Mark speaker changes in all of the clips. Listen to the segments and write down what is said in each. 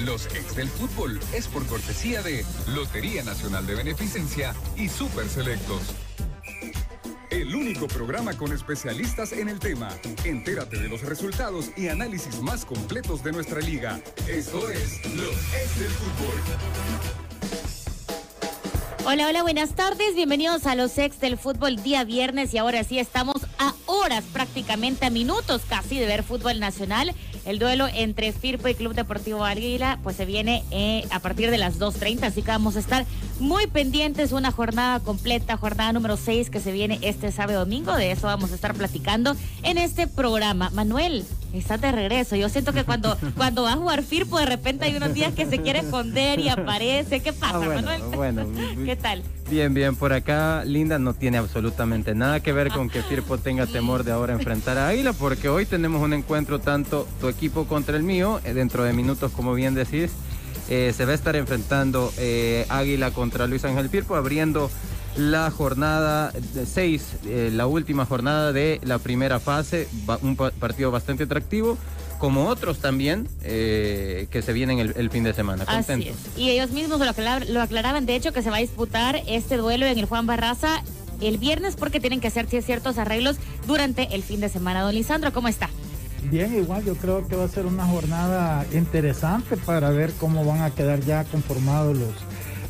Speaker 1: Los ex del fútbol es por cortesía de Lotería Nacional de Beneficencia y Super Selectos. El único programa con especialistas en el tema. Entérate de los resultados y análisis más completos de nuestra liga. Esto es Los ex del fútbol.
Speaker 2: Hola, hola, buenas tardes. Bienvenidos a los ex del fútbol día viernes y ahora sí estamos a horas, prácticamente a minutos casi de ver fútbol nacional. El duelo entre Firpo y Club Deportivo Águila pues se viene eh, a partir de las 2.30, así que vamos a estar muy pendientes. Una jornada completa, jornada número 6 que se viene este sábado domingo. De eso vamos a estar platicando en este programa. Manuel, Está de regreso. Yo siento que cuando, cuando va a jugar Firpo, de repente hay unos días que se quiere esconder y aparece. ¿Qué pasa,
Speaker 3: Ah, bueno,
Speaker 2: Manuel?
Speaker 3: bueno.
Speaker 2: ¿Qué tal?
Speaker 3: Bien, bien, por acá Linda no tiene absolutamente nada que ver con que Firpo tenga temor de ahora enfrentar a Águila, porque hoy tenemos un encuentro tanto tu equipo contra el mío, eh, dentro de minutos, como bien decís, eh, se va a estar enfrentando eh, Águila contra Luis Ángel Firpo, abriendo la jornada 6, la última jornada de la primera fase, un pa- partido bastante atractivo, como otros también eh, que se vienen el, el fin de semana.
Speaker 2: Así es. Y ellos mismos lo, aclar- lo aclaraban, de hecho, que se va a disputar este duelo en el Juan Barraza el viernes porque tienen que hacer ciertos arreglos durante el fin de semana. Don Lisandro, ¿cómo está?
Speaker 4: Bien, igual yo creo que va a ser una jornada interesante para ver cómo van a quedar ya conformados los,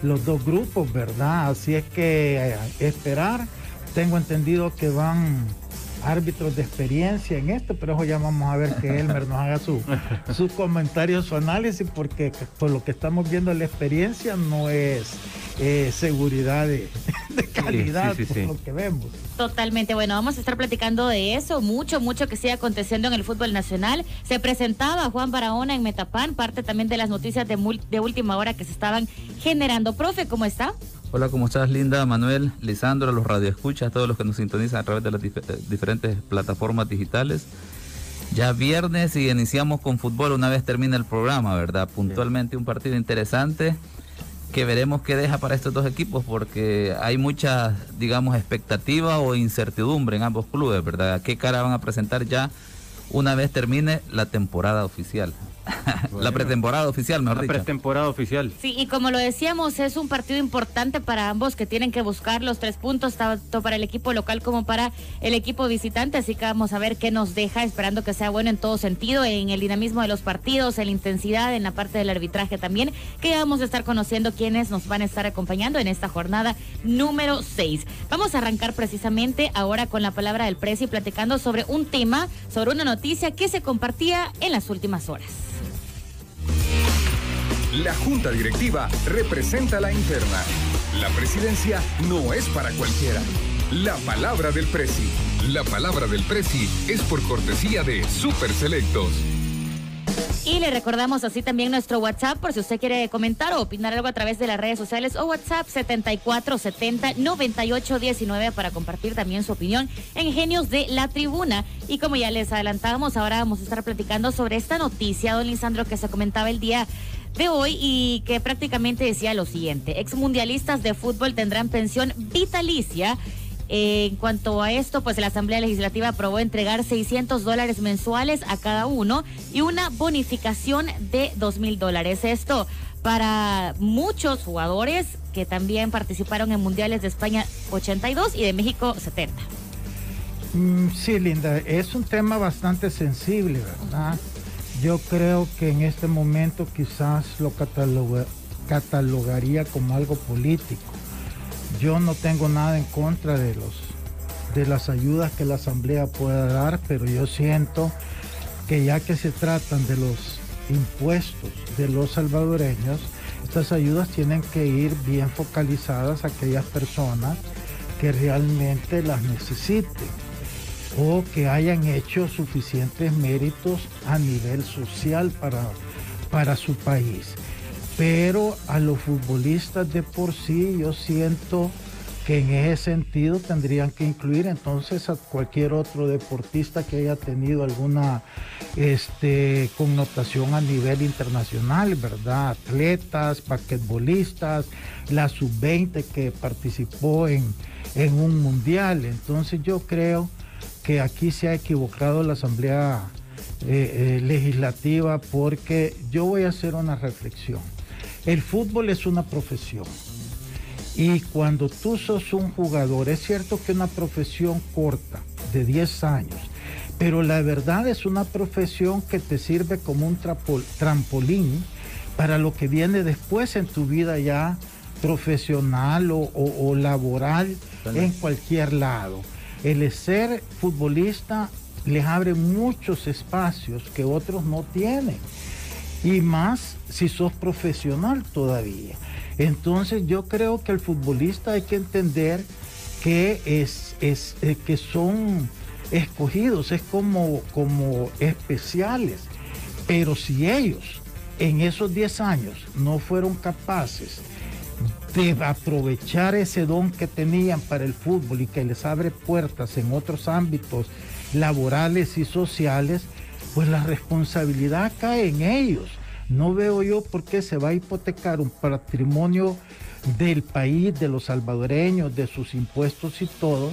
Speaker 4: los dos grupos, ¿verdad? Así es que eh, esperar. Tengo entendido que van árbitros de experiencia en esto, pero eso ya vamos a ver que Elmer nos haga su, su comentario, su análisis, porque por lo que estamos viendo la experiencia no es eh, seguridad de, de calidad,
Speaker 3: sí, sí,
Speaker 4: por
Speaker 3: sí.
Speaker 4: lo que vemos.
Speaker 2: Totalmente, bueno, vamos a estar platicando de eso, mucho, mucho que sigue aconteciendo en el fútbol nacional. Se presentaba Juan Barahona en Metapán, parte también de las noticias de, mul- de última hora que se estaban generando. Profe, ¿cómo está?
Speaker 5: Hola, ¿cómo estás, Linda, Manuel, Lisandro, los radioescuchas, todos los que nos sintonizan a través de las dif- eh, diferentes plataformas digitales? Ya viernes y iniciamos con fútbol una vez termina el programa, ¿verdad? Puntualmente un partido interesante que veremos qué deja para estos dos equipos porque hay mucha, digamos, expectativa o incertidumbre en ambos clubes, ¿verdad? ¿Qué cara van a presentar ya una vez termine la temporada oficial? la pretemporada oficial, mejor
Speaker 3: La
Speaker 5: dicho.
Speaker 3: pretemporada oficial.
Speaker 2: Sí, y como lo decíamos, es un partido importante para ambos que tienen que buscar los tres puntos, tanto para el equipo local como para el equipo visitante. Así que vamos a ver qué nos deja, esperando que sea bueno en todo sentido, en el dinamismo de los partidos, en la intensidad, en la parte del arbitraje también, que vamos a estar conociendo quiénes nos van a estar acompañando en esta jornada número 6. Vamos a arrancar precisamente ahora con la palabra del precio y platicando sobre un tema, sobre una noticia que se compartía en las últimas horas.
Speaker 1: La Junta Directiva representa la interna. La presidencia no es para cualquiera. La palabra del Presi. La palabra del Presi es por cortesía de Super Selectos.
Speaker 2: Y le recordamos así también nuestro WhatsApp por si usted quiere comentar o opinar algo a través de las redes sociales o WhatsApp 74709819 para compartir también su opinión en Genios de la Tribuna. Y como ya les adelantábamos, ahora vamos a estar platicando sobre esta noticia, don Lisandro, que se comentaba el día de hoy y que prácticamente decía lo siguiente, exmundialistas de fútbol tendrán pensión vitalicia. Eh, en cuanto a esto, pues la Asamblea Legislativa aprobó entregar 600 dólares mensuales a cada uno y una bonificación de 2 mil dólares. Esto para muchos jugadores que también participaron en Mundiales de España 82 y de México 70.
Speaker 4: Mm, Sí, Linda, es un tema bastante sensible, ¿verdad? Yo creo que en este momento quizás lo cataloga- catalogaría como algo político. Yo no tengo nada en contra de los de las ayudas que la asamblea pueda dar, pero yo siento que ya que se tratan de los impuestos de los salvadoreños, estas ayudas tienen que ir bien focalizadas a aquellas personas que realmente las necesiten o que hayan hecho suficientes méritos a nivel social para, para su país. Pero a los futbolistas de por sí yo siento que en ese sentido tendrían que incluir entonces a cualquier otro deportista que haya tenido alguna este, connotación a nivel internacional, ¿verdad? Atletas, basquetbolistas, la sub-20 que participó en, en un mundial. Entonces yo creo que aquí se ha equivocado la Asamblea eh, eh, legislativa porque yo voy a hacer una reflexión. El fútbol es una profesión. Y cuando tú sos un jugador, es cierto que una profesión corta, de 10 años, pero la verdad es una profesión que te sirve como un trampolín para lo que viene después en tu vida ya profesional o, laboral en cualquier lado. El ser futbolista les abre muchos espacios que otros no tienen. Y más si sos profesional todavía. Entonces yo creo que el futbolista hay que entender que, es, es eh, que son escogidos, es como, como especiales. Pero si ellos en esos 10 años no fueron capaces de aprovechar ese don que tenían para el fútbol y que les abre puertas en otros ámbitos laborales y sociales, pues la responsabilidad cae en ellos. No veo yo por qué se va a hipotecar un patrimonio del país, de los salvadoreños, de sus impuestos y todo,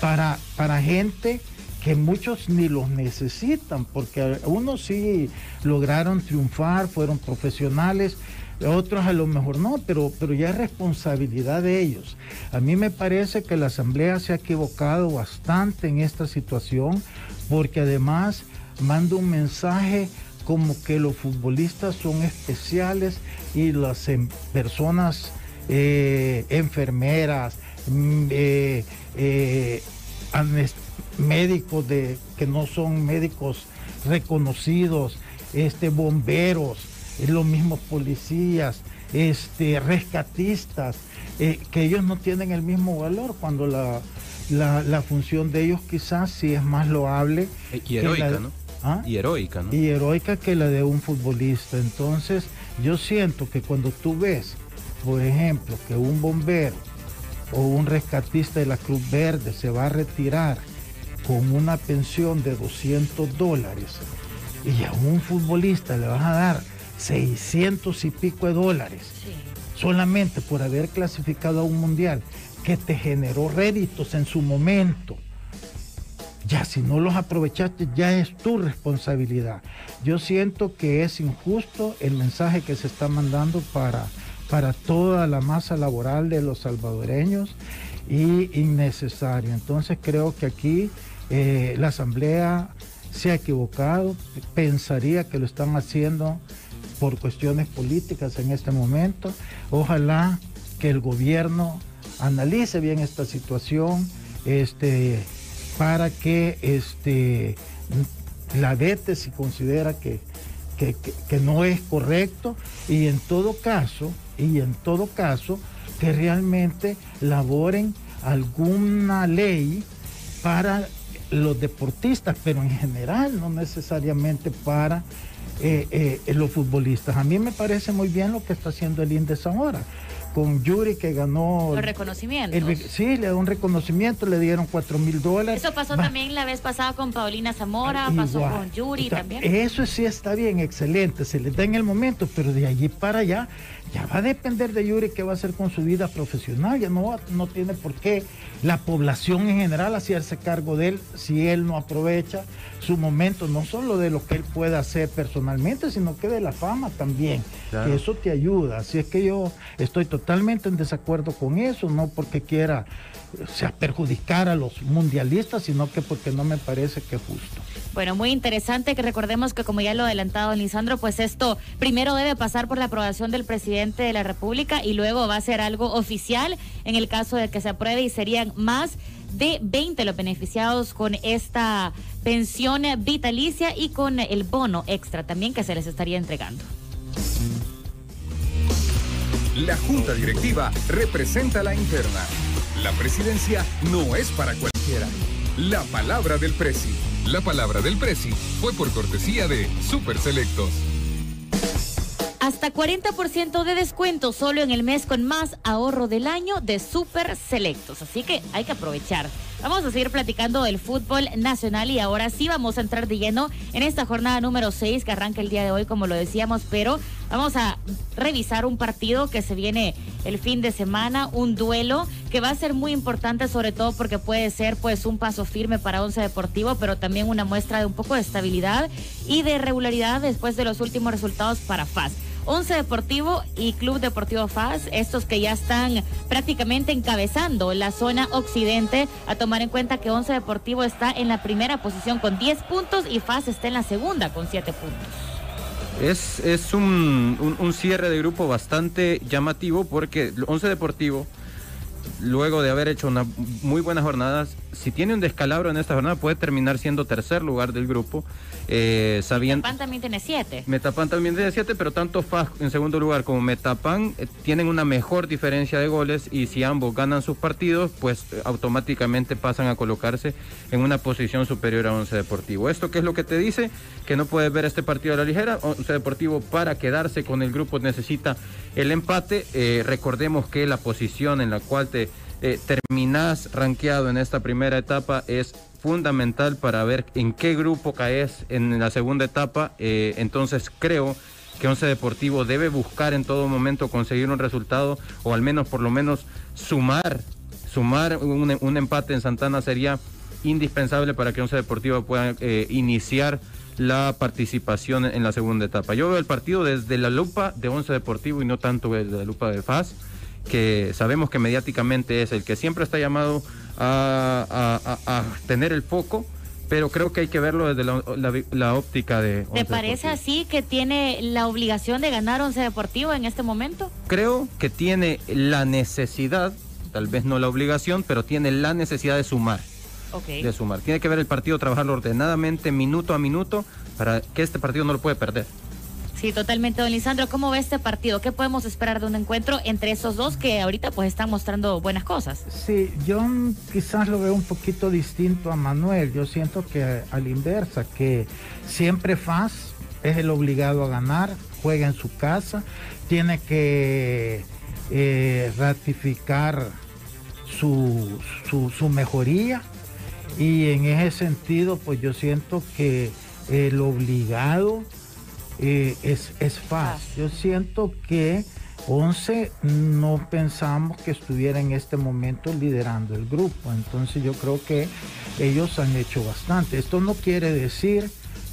Speaker 4: para, para gente que muchos ni los necesitan, porque unos sí lograron triunfar, fueron profesionales, otros a lo mejor no, pero, pero ya es responsabilidad de ellos. A mí me parece que la Asamblea se ha equivocado bastante en esta situación, porque además manda un mensaje como que los futbolistas son especiales y las em, personas eh, enfermeras, mm, eh, eh, médicos de, que no son médicos reconocidos, este, bomberos, los mismos policías, este, rescatistas, que ellos no tienen el mismo valor cuando la, la, función de ellos quizás sí es más loable.
Speaker 3: Y heroica, ¿no? ¿Ah? Y heroica, ¿no?
Speaker 4: Y heroica que la de un futbolista. Entonces, yo siento que cuando tú ves, por ejemplo, que un bombero o un rescatista de la Cruz Verde se va a retirar con una pensión de 200 dólares y a un futbolista le vas a dar 600 y pico de dólares solamente por haber clasificado a un mundial que te generó réditos en su momento ya si no los aprovechaste, ya es tu responsabilidad. Yo siento que es injusto el mensaje que se está mandando para, para toda la masa laboral de los salvadoreños y innecesario. Entonces creo que aquí eh, la Asamblea se ha equivocado, pensaría que lo están haciendo por cuestiones políticas en este momento. Ojalá que el gobierno analice bien esta situación, este, para que este, la vete si considera que, que, no es correcto y en todo caso, y en todo caso, que realmente laboren alguna ley para los deportistas, pero en general, no necesariamente para eh, eh, los futbolistas. A mí me parece muy bien lo que está haciendo el INDES ahora con Yuri que ganó...
Speaker 2: Los reconocimientos.
Speaker 4: sí, le dio un reconocimiento, le dieron cuatro mil dólares.
Speaker 2: Eso pasó también la vez pasada con Paulina Zamora, pasó con Yuri también.
Speaker 4: Eso sí está bien, excelente, se le da en el momento, pero de allí para allá ya va a depender de Yuri qué va a hacer con su vida profesional, ya no, no tiene por qué la población en general hacerse cargo de él si él no aprovecha su momento, no solo de lo que él pueda hacer personalmente, sino que de la fama también, que eso te ayuda. Así es que yo estoy totalmente en desacuerdo con eso, no porque quiera sea, perjudicar a los mundialistas, sino que porque no me parece que es justo.
Speaker 2: Bueno, muy interesante que recordemos que como ya lo ha adelantado Lisandro, pues esto primero debe pasar por la aprobación del presidente de la República y luego va a ser algo oficial en el caso de que se apruebe y serían más de 20 los beneficiados con esta pensión vitalicia y con el bono extra también que se les estaría entregando.
Speaker 1: La Junta Directiva representa la interna. La presidencia no es para cualquiera. La palabra del Presi. La palabra del Presi fue por cortesía de Super Selectos.
Speaker 2: Hasta 40% de descuento solo en el mes con más ahorro del año de Super Selectos. Así que hay que aprovechar. Vamos a seguir platicando del fútbol nacional y ahora sí vamos a entrar de lleno en esta jornada número 6 que arranca el día de hoy, como lo decíamos, pero Vamos a revisar un partido que se viene el fin de semana, un duelo que va a ser muy importante, sobre todo porque puede ser pues un paso firme para Once Deportivo, pero también una muestra de un poco de estabilidad y de regularidad después de los últimos resultados para FAS. Once Deportivo y Club Deportivo FAS, estos que ya están prácticamente encabezando la zona occidente, a tomar en cuenta que Once Deportivo está en la primera posición con 10 puntos y FAS está en la segunda con 7 puntos.
Speaker 3: Es, es un, un, cierre de grupo bastante llamativo porque Once Deportivo, luego de haber hecho una muy buenas jornadas, si tiene un descalabro en esta jornada puede terminar siendo tercer lugar del grupo
Speaker 2: eh, sabiendo, Metapan también tiene siete.
Speaker 3: Metapan también tiene siete, pero tanto FAS en segundo lugar como Metapan eh, tienen una mejor diferencia de goles y si ambos ganan sus partidos, pues eh, automáticamente pasan a colocarse en una posición superior a Once Deportivo. ¿Esto qué es lo que te dice? Que no puedes ver este partido a la ligera. Once Deportivo para quedarse con el grupo necesita el empate. Eh, recordemos que la posición en la cual te terminas rankeado en esta primera etapa es fundamental para ver en qué grupo caes en la segunda etapa. Eh, entonces creo que Once Deportivo debe buscar en todo momento conseguir un resultado o al menos por lo menos sumar, sumar un, empate en Santana sería indispensable para que Once Deportivo pueda eh, iniciar la participación en la segunda etapa. Yo veo el partido desde la lupa de Once Deportivo y no tanto desde la lupa de FAS, que sabemos que mediáticamente es el que siempre está llamado a, tener el foco, pero creo que hay que verlo desde la, óptica de...
Speaker 2: ¿Te parece así que tiene la obligación de ganar Once Deportivo en este momento?
Speaker 3: Creo que tiene la necesidad, tal vez no la obligación, pero tiene la necesidad de sumar. De sumar. Tiene que ver el partido, trabajarlo ordenadamente, minuto a minuto, para que este partido no lo puede perder.
Speaker 2: Sí, totalmente, don Lisandro. ¿Cómo ve este partido? ¿Qué podemos esperar de un encuentro entre esos dos que ahorita pues están mostrando buenas cosas?
Speaker 4: Sí, yo quizás lo veo un poquito distinto a Manuel. Yo siento que a la inversa, que siempre Faz es el obligado a ganar, juega en su casa, tiene que eh, ratificar su, su mejoría y en ese sentido pues yo siento que el obligado eh, es, es fácil. Yo siento que 11 no pensamos que estuviera en este momento liderando el grupo, entonces yo creo que ellos han hecho bastante. Esto no quiere decir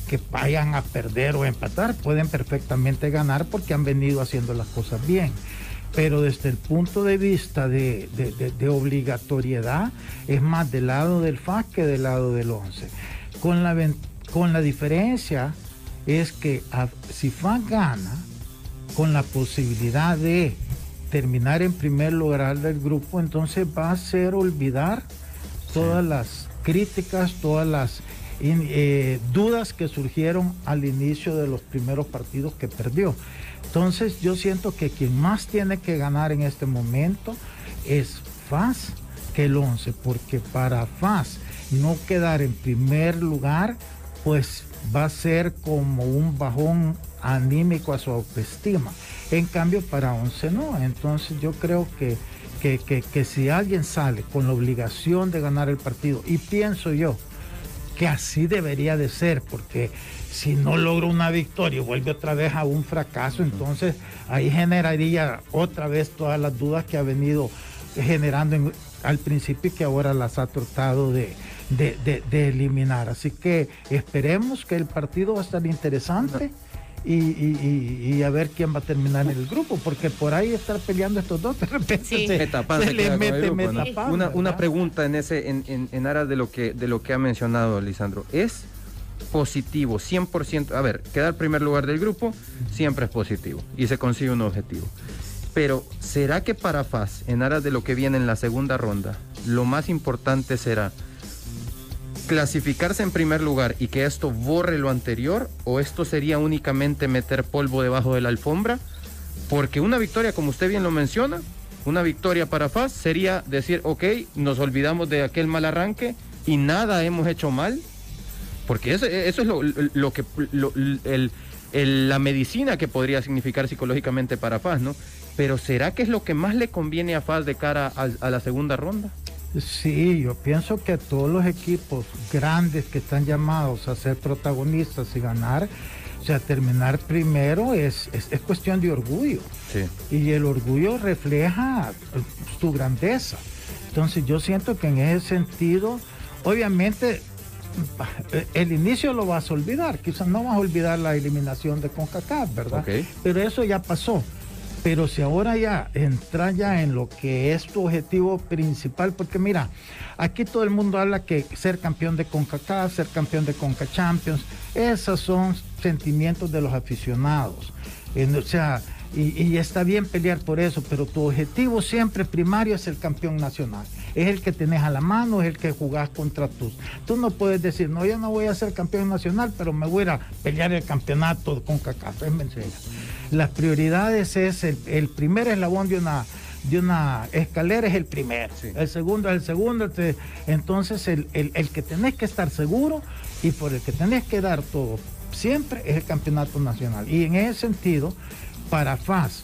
Speaker 4: que vayan a perder o empatar, pueden perfectamente ganar porque han venido haciendo las cosas bien. Pero desde el punto de vista de, obligatoriedad, es más del lado del FAC que del lado del 11. Con la, con la diferencia es que si FA gana con la posibilidad de terminar en primer lugar del grupo, entonces va a hacer olvidar todas las críticas, todas las eh, dudas que surgieron al inicio de los primeros partidos que perdió. Entonces yo siento que quien más tiene que ganar en este momento es FAS que el 11, porque para FAS no quedar en primer lugar, pues va a ser como un bajón anímico a su autoestima. En cambio, para Once no. Entonces yo creo que, que, si alguien sale con la obligación de ganar el partido, y pienso yo que así debería de ser, porque si no logra una victoria y vuelve otra vez a un fracaso, entonces ahí generaría otra vez todas las dudas que ha venido generando al principio y que ahora las ha tratado de, de, eliminar. Así que esperemos que el partido va a estar interesante. Y, a ver quién va a terminar en el grupo, porque por ahí estar peleando estos dos, de repente se,
Speaker 3: le mete una, una pregunta en ese en, en, aras de lo que de lo que ha mencionado Lisandro. ¿Es positivo 100%? A ver, quedar primer lugar del grupo siempre es positivo y se consigue un objetivo. Pero ¿será que para FAS, en aras de lo que viene en la segunda ronda, lo más importante será clasificarse en primer lugar y que esto borre lo anterior o esto sería únicamente meter polvo debajo de la alfombra? Porque una victoria, como usted bien lo menciona, una victoria para FAS sería decir, ok, nos olvidamos de aquel mal arranque y nada hemos hecho mal. Porque eso, es lo, que la medicina que podría significar psicológicamente para FAS, ¿no? Pero ¿será que es lo que más le conviene a FAS de cara a la segunda ronda?
Speaker 4: Sí, yo pienso que todos los equipos grandes que están llamados a ser protagonistas y ganar, O sea, terminar primero es, es, cuestión de orgullo. Y el orgullo refleja tu grandeza. Entonces yo siento que en ese sentido, obviamente, el inicio lo vas a olvidar. Quizás no vas a olvidar la eliminación de CONCACAF, ¿verdad? Pero eso ya pasó. Pero si ahora ya entra ya en lo que es tu objetivo principal, porque mira, aquí todo el mundo habla que ser campeón de CONCACAF, ser campeón de CONCA Champions, esos son sentimientos de los aficionados. o sea, y, está bien pelear por eso, pero tu objetivo siempre primario es el campeón nacional. Es el que tenés a la mano, es el que jugás contra tus. Tú no puedes decir, no, yo no voy a ser campeón nacional, pero me voy a pelear el campeonato con CACAF. Es mentira. Las prioridades es el, primer eslabón de una, de una escalera es el primero, el segundo es el segundo. Entonces, el, el que tenés que estar seguro y por el que tenés que dar todo siempre es el campeonato nacional. Y en ese sentido, para FAS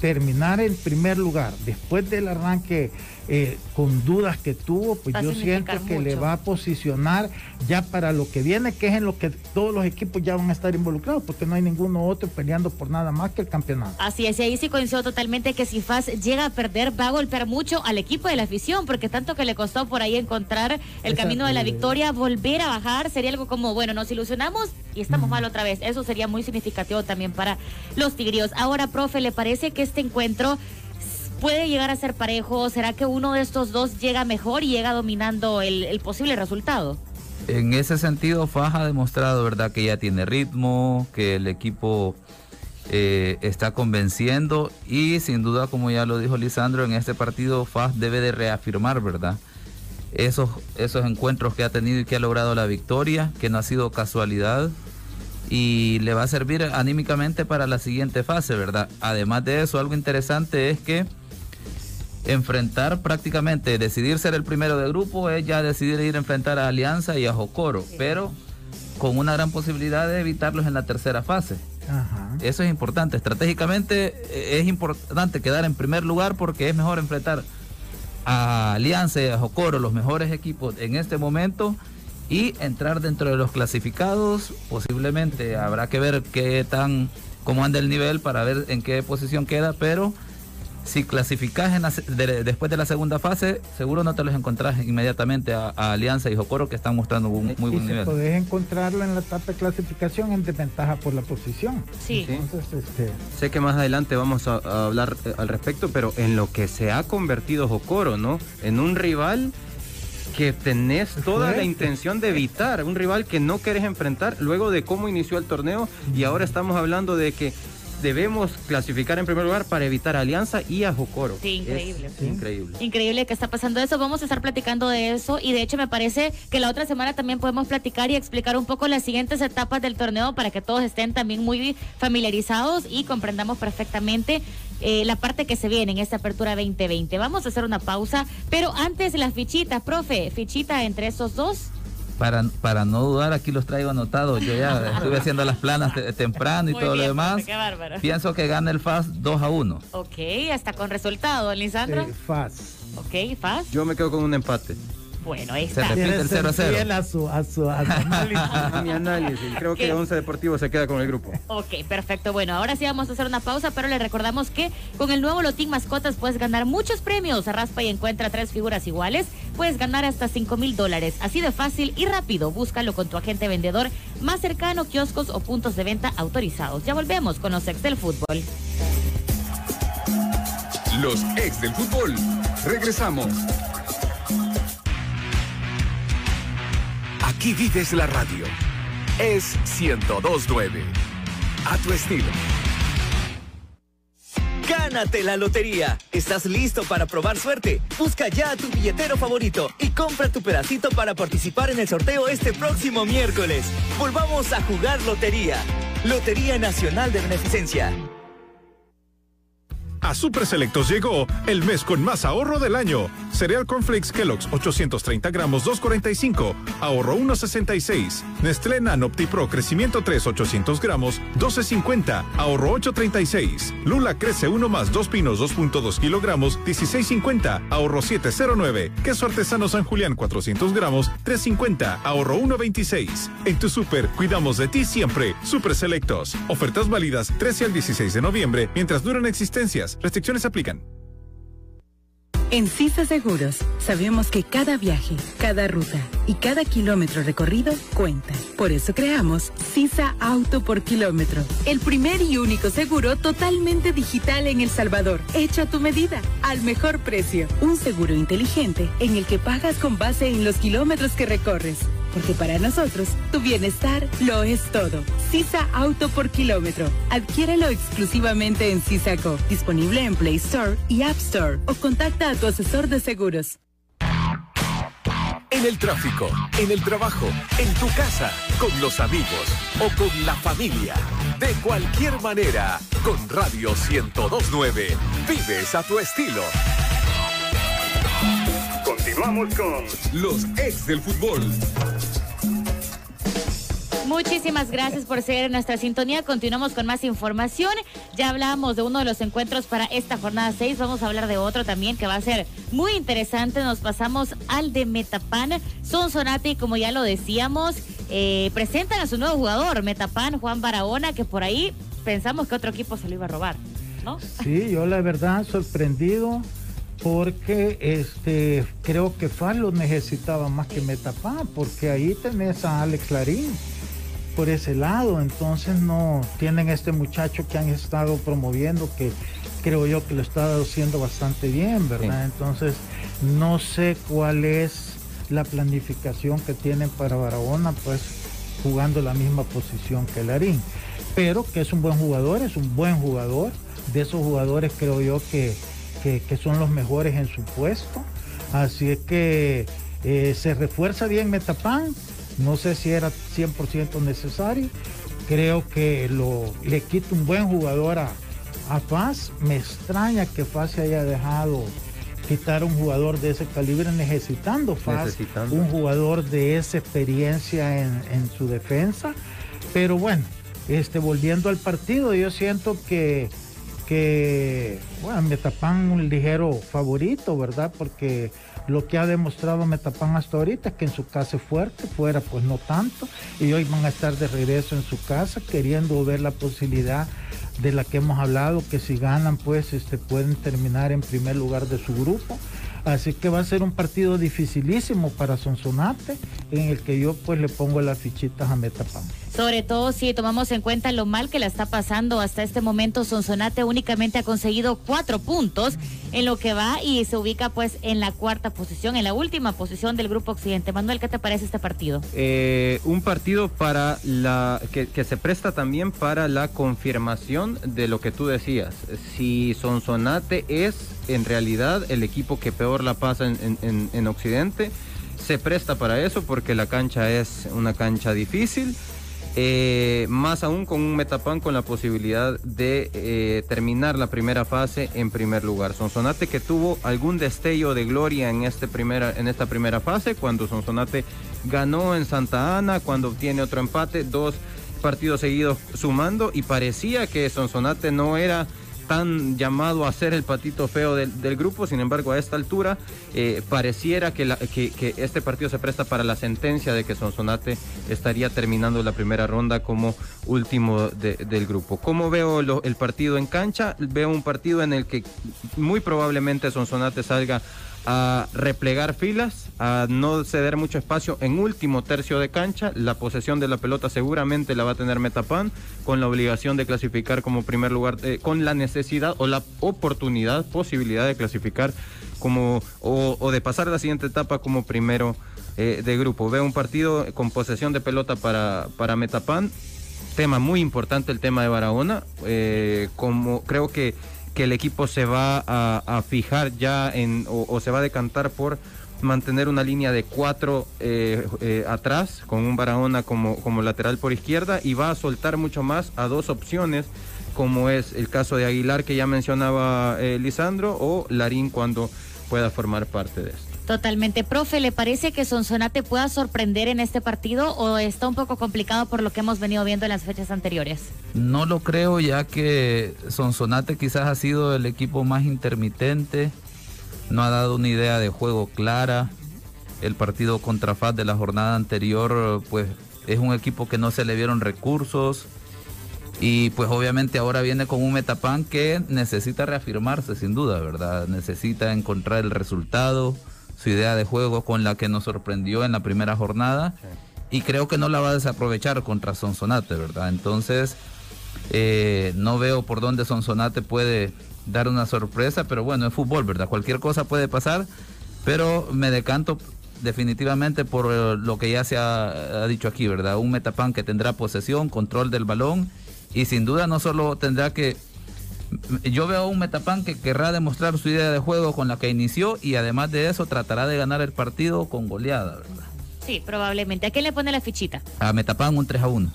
Speaker 4: terminar en primer lugar después del arranque eh, con dudas que tuvo, pues yo siento que le va a posicionar ya para lo que viene, que es en lo que todos los equipos ya van a estar involucrados, porque no hay ninguno otro peleando por nada más que el campeonato.
Speaker 2: Así es, y ahí sí coincido totalmente que si FAS llega a perder, va a golpear mucho al equipo de la afición, porque tanto que le costó por ahí encontrar el camino de la victoria, volver a bajar, sería algo como, bueno, nos ilusionamos y estamos mal otra vez. Eso sería muy significativo también para los tigrios. Ahora, profe, ¿le parece que este encuentro puede llegar a ser parejo? ¿Será que uno de estos dos llega mejor y llega dominando el, posible resultado?
Speaker 5: En ese sentido, Faja ha demostrado, ¿verdad?, que ya tiene ritmo, que el equipo eh, está convenciendo y sin duda, como ya lo dijo Lisandro, en este partido Faz debe de reafirmar, ¿verdad? Esos, esos encuentros que ha tenido y que ha logrado la victoria, que no ha sido casualidad y le va a servir anímicamente para la siguiente fase, ¿verdad? Además de eso, algo interesante es que enfrentar prácticamente, decidir ser el primero de grupo es ya decidir ir a enfrentar a Alianza y a Jocoro, pero con una gran posibilidad de evitarlos en la tercera fase. Eso es importante. Estratégicamente eh, es importante quedar en primer lugar porque es mejor enfrentar a Alianza y a Jocoro, los mejores equipos en este momento, y entrar dentro de los clasificados. Posiblemente habrá que ver qué tan, cómo anda el nivel para ver en qué posición queda, pero si clasificás después de la segunda fase, seguro no te los encontrás inmediatamente a, Alianza y Jocoro que están mostrando un muy buen nivel.
Speaker 4: Podés encontrarlo en la etapa de clasificación en desventaja por la posición.
Speaker 2: Sí.
Speaker 3: Este, sé que más adelante vamos a, hablar eh, al respecto, pero en lo que se ha convertido Jocoro, ¿no? En un rival que tenés toda la intención de evitar, un rival que no querés enfrentar luego de cómo inició el torneo y ahora estamos hablando de que debemos clasificar en primer lugar para evitar Alianza y a Jocoro.
Speaker 2: Sí, increíble.
Speaker 3: increíble.
Speaker 2: Increíble que está pasando eso. Vamos a estar platicando de eso y de hecho me parece que la otra semana también podemos platicar y explicar un poco las siguientes etapas del torneo para que todos estén también muy familiarizados y comprendamos perfectamente eh, la parte que se viene en esta apertura 2020. Vamos a hacer una pausa, pero antes las fichitas, profe, fichita entre esos dos.
Speaker 5: Para, para no dudar, aquí los traigo anotados. Yo ya estuve haciendo las planas temprano y todo lo demás. Pienso que gana el FAS 2 a 1.
Speaker 2: Ok, hasta con resultado, Lisandro.
Speaker 4: Sí, FAS.
Speaker 2: Ok, FAS.
Speaker 3: Yo me quedo con un empate.
Speaker 2: Bueno, ahí está.
Speaker 5: Se repite el 0 a 0.
Speaker 4: A su, a su, a su análisis.
Speaker 3: mi análisis. Creo que Once Deportivo se queda con el grupo.
Speaker 2: Ok, perfecto. Bueno, ahora sí vamos a hacer una pausa, pero le recordamos que con el nuevo Lotín Mascotas puedes ganar muchos premios. Raspa y encuentra tres figuras iguales. Puedes ganar hasta 5 mil dólares. Así de fácil y rápido. Búscalo con tu agente vendedor más cercano, kioscos o puntos de venta autorizados. Ya volvemos con los ex del fútbol.
Speaker 1: Los ex del fútbol. Regresamos. Aquí vives la radio. Es 1029. A tu estilo.
Speaker 6: Gánate la lotería. ¿Estás listo para probar suerte? Busca ya a tu billetero favorito y compra tu pedacito para participar en el sorteo este próximo miércoles. Volvamos a jugar lotería. Lotería Nacional de Beneficencia.
Speaker 7: A Super Selectos llegó el mes con más ahorro del año. Cereal Cornflakes Kellogg's 830 gramos 2.45, ahorro 1.66. Nestlé Nano Pro Crecimiento 3 800 gramos 12.50, ahorro 8.36. Lula Crece 1 más 2 pinos 2.2 kilogramos 16.50, ahorro 7.09. Queso Artesano San Julián 400 gramos 3.50, ahorro 1.26. En tu super, cuidamos de ti siempre. Super Selectos. Ofertas válidas 13 al 16 de noviembre mientras duran existencias. Restricciones aplican.
Speaker 8: En CISA Seguros sabemos que cada viaje, cada ruta y cada kilómetro recorrido cuenta. Por eso creamos CISA Auto por Kilómetro, el primer y único seguro totalmente digital en El Salvador, hecho a tu medida, al mejor precio. Un seguro inteligente en el que pagas con base en los kilómetros que recorres porque para nosotros tu bienestar lo es todo. Sisa Auto por kilómetro. Adquiérelo exclusivamente en Sisaco, disponible en Play Store y App Store o contacta a tu asesor de seguros.
Speaker 9: En el tráfico, en el trabajo, en tu casa, con los amigos o con la familia. De cualquier manera, con Radio 1029, vives a tu estilo.
Speaker 1: Continuamos con los ex del fútbol.
Speaker 2: Muchísimas gracias por seguir en nuestra sintonía. Continuamos con más información. Ya hablábamos de uno de los encuentros para esta jornada 6. Vamos a hablar de otro también que va a ser muy interesante. Nos pasamos al de Metapan. Son Sonati, como ya lo decíamos, eh, presentan a su nuevo jugador, Metapan, Juan Barahona, que por ahí pensamos que otro equipo se lo iba a robar, ¿no?
Speaker 4: Sí, yo la verdad sorprendido porque este creo que FAL lo necesitaba más que Metapan, porque ahí tenés a Alex Larín por ese lado, entonces no tienen este muchacho que han estado promoviendo que creo yo que lo está haciendo bastante bien, ¿verdad? Entonces no sé cuál es la planificación que tienen para Barahona, pues jugando la misma posición que Larín, pero que es un buen jugador, es un buen jugador, de esos jugadores creo yo que, que, son los mejores en su puesto, así es que eh, se refuerza bien Metapan, no sé si era 100% necesario. Creo que lo, le quita un buen jugador a, a Paz. Me extraña que Paz se haya dejado quitar un jugador de ese calibre necesitando Paz, un jugador de esa experiencia en, su defensa. Pero bueno, este, volviendo al partido, yo siento que, que bueno, me tapan un ligero favorito, ¿verdad? Porque lo que ha demostrado Metapan hasta ahorita es que en su casa es fuerte, fuera pues no tanto, y hoy van a estar de regreso en su casa queriendo ver la posibilidad de la que hemos hablado, que si ganan pues este, pueden terminar en primer lugar de su grupo. Así que va a ser un partido dificilísimo para Sonsonate, en el que yo pues le pongo las fichitas a Metapan.
Speaker 2: Sobre todo si tomamos en cuenta lo mal que la está pasando hasta este momento, Sonsonate únicamente ha conseguido cuatro puntos en lo que va y se ubica pues en la cuarta posición, en la última posición del Grupo Occidente. Manuel, ¿qué te parece este partido?
Speaker 3: Eh, un partido para la que, se presta también para la confirmación de lo que tú decías. Si Sonsonate es en realidad el equipo que peor la pasa en, en Occidente, se presta para eso porque la cancha es una cancha difícil eh, más aún con un Metapan con la posibilidad de eh, terminar la primera fase en primer lugar. Sonsonate que tuvo algún destello de gloria en, este primera, en esta primera fase, cuando Sonsonate ganó en Santa Ana, cuando obtiene otro empate, dos partidos seguidos sumando y parecía que Sonsonate no era tan llamado a ser el patito feo del, grupo, sin embargo a esta altura eh, pareciera que, que, este partido se presta para la sentencia de que Sonsonate estaría terminando la primera ronda como último del grupo. ¿Cómo veo el partido en cancha? Veo un partido en el que muy probablemente Sonsonate salga a replegar filas, a no ceder mucho espacio en último tercio de cancha. La posesión de la pelota seguramente la va a tener Metapan con la obligación de clasificar como primer lugar, eh, con la necesidad o la oportunidad, posibilidad de clasificar como o, de pasar la siguiente etapa como primero eh, de grupo. Veo un partido con posesión de pelota para, para Metapan. Tema muy importante el tema de Barahona. Eh, como creo que que el equipo se va a, fijar ya en o, se va a decantar por mantener una línea de cuatro eh, eh, atrás con un Barahona como, como lateral por izquierda y va a soltar mucho más a dos opciones como es el caso de Aguilar que ya mencionaba eh, Lisandro, o Larín cuando pueda formar parte de esto.
Speaker 2: Totalmente, profe, ¿le parece que Sonsonate pueda sorprender en este partido o está un poco complicado por lo que hemos venido viendo en las fechas anteriores?
Speaker 5: No lo creo ya que Sonsonate quizás ha sido el equipo más intermitente, no ha dado una idea de juego clara. El partido contra FAS de la jornada anterior, pues es un equipo que no se le vieron recursos y pues obviamente ahora viene con un Metapan que necesita reafirmarse sin duda, ¿verdad? Necesita encontrar el resultado su idea de juego con la que nos sorprendió en la primera jornada y creo que no la va a desaprovechar contra Sonsonate, ¿verdad? Entonces, eh, no veo por dónde Sonsonate puede dar una sorpresa, pero bueno, es fútbol, ¿verdad? Cualquier cosa puede pasar, pero me decanto definitivamente por eh, lo que ya se ha, ha dicho aquí, ¿verdad? Un Metapan que tendrá posesión, control del balón y sin duda no solo tendrá que yo veo un Metapan que querrá demostrar su idea de juego con la que inició y además de eso tratará de ganar el partido con goleada, ¿verdad?
Speaker 2: Sí, probablemente. ¿A quién le pone la fichita?
Speaker 5: A Metapan un 3 a 1.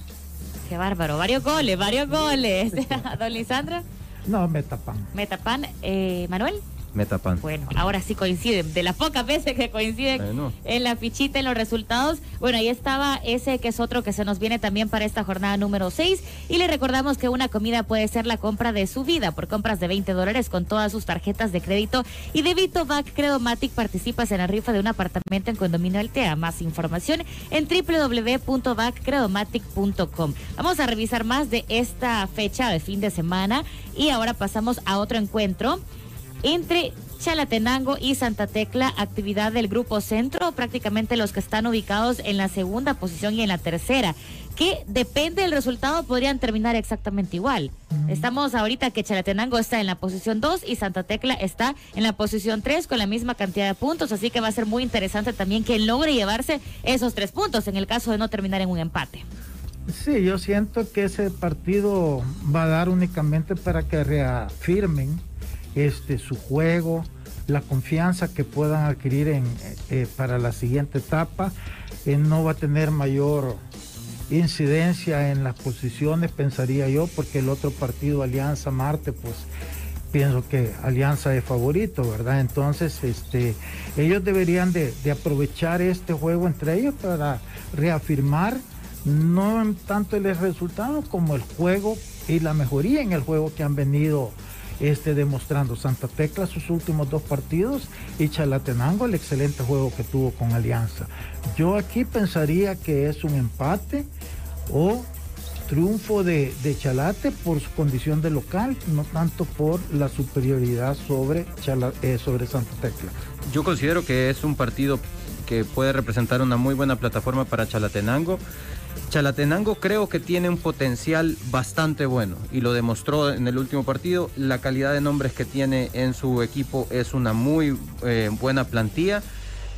Speaker 2: Qué bárbaro. Varios goles, varios goles. Don Lisandro.
Speaker 4: No, Metapan.
Speaker 2: Metapan. Eh, Manuel.
Speaker 3: Metapan.
Speaker 2: Bueno, ahora sí coinciden. De las pocas veces que coinciden
Speaker 3: Bueno.
Speaker 2: en la fichita, en los resultados. Bueno, ahí estaba ese que es otro que se nos viene también para esta jornada número 6. Y le recordamos que una comida puede ser la compra de su vida por compras de 20 dólares con todas sus tarjetas de crédito y débito Back Credomatic. Participas en la rifa de un apartamento en Condominio Altea. Más información en www.backcredomatic.com. Vamos a revisar más de esta fecha de fin de semana y ahora pasamos a otro encuentro entre Chalatenango y Santa Tecla, actividad del Grupo Centro, prácticamente los que están ubicados en la segunda posición y en la tercera, que depende del resultado podrían terminar exactamente igual. Estamos ahorita que Chalatenango está en la posición 2 y Santa Tecla está en la posición 3 con la misma cantidad de puntos, así que va a ser muy interesante también que logre llevarse esos tres puntos en el caso de no terminar en un empate.
Speaker 4: Sí, yo siento que ese partido va a dar únicamente para que reafirmen este su juego, la confianza que puedan adquirir en, eh, para la siguiente etapa. Eh, no va a tener mayor incidencia en las posiciones, pensaría yo, porque el otro partido, Alianza Marte, pues pienso que Alianza es favorito, ¿verdad? Entonces, este, ellos deberían de, aprovechar este juego entre ellos para reafirmar no tanto el resultado como el juego y la mejoría en el juego que han venido este, demostrando Santa Tecla sus últimos dos partidos y Chalatenango el excelente juego que tuvo con Alianza. Yo aquí pensaría que es un empate o triunfo de, de Chalate por su condición de local, no tanto por la superioridad sobre, eh, sobre Santa Tecla.
Speaker 3: Yo considero que es un partido que puede representar una muy buena plataforma para Chalatenango. Chalatenango creo que tiene un potencial bastante bueno y lo demostró en el último partido. La calidad de nombres que tiene en su equipo es una muy eh, buena plantilla.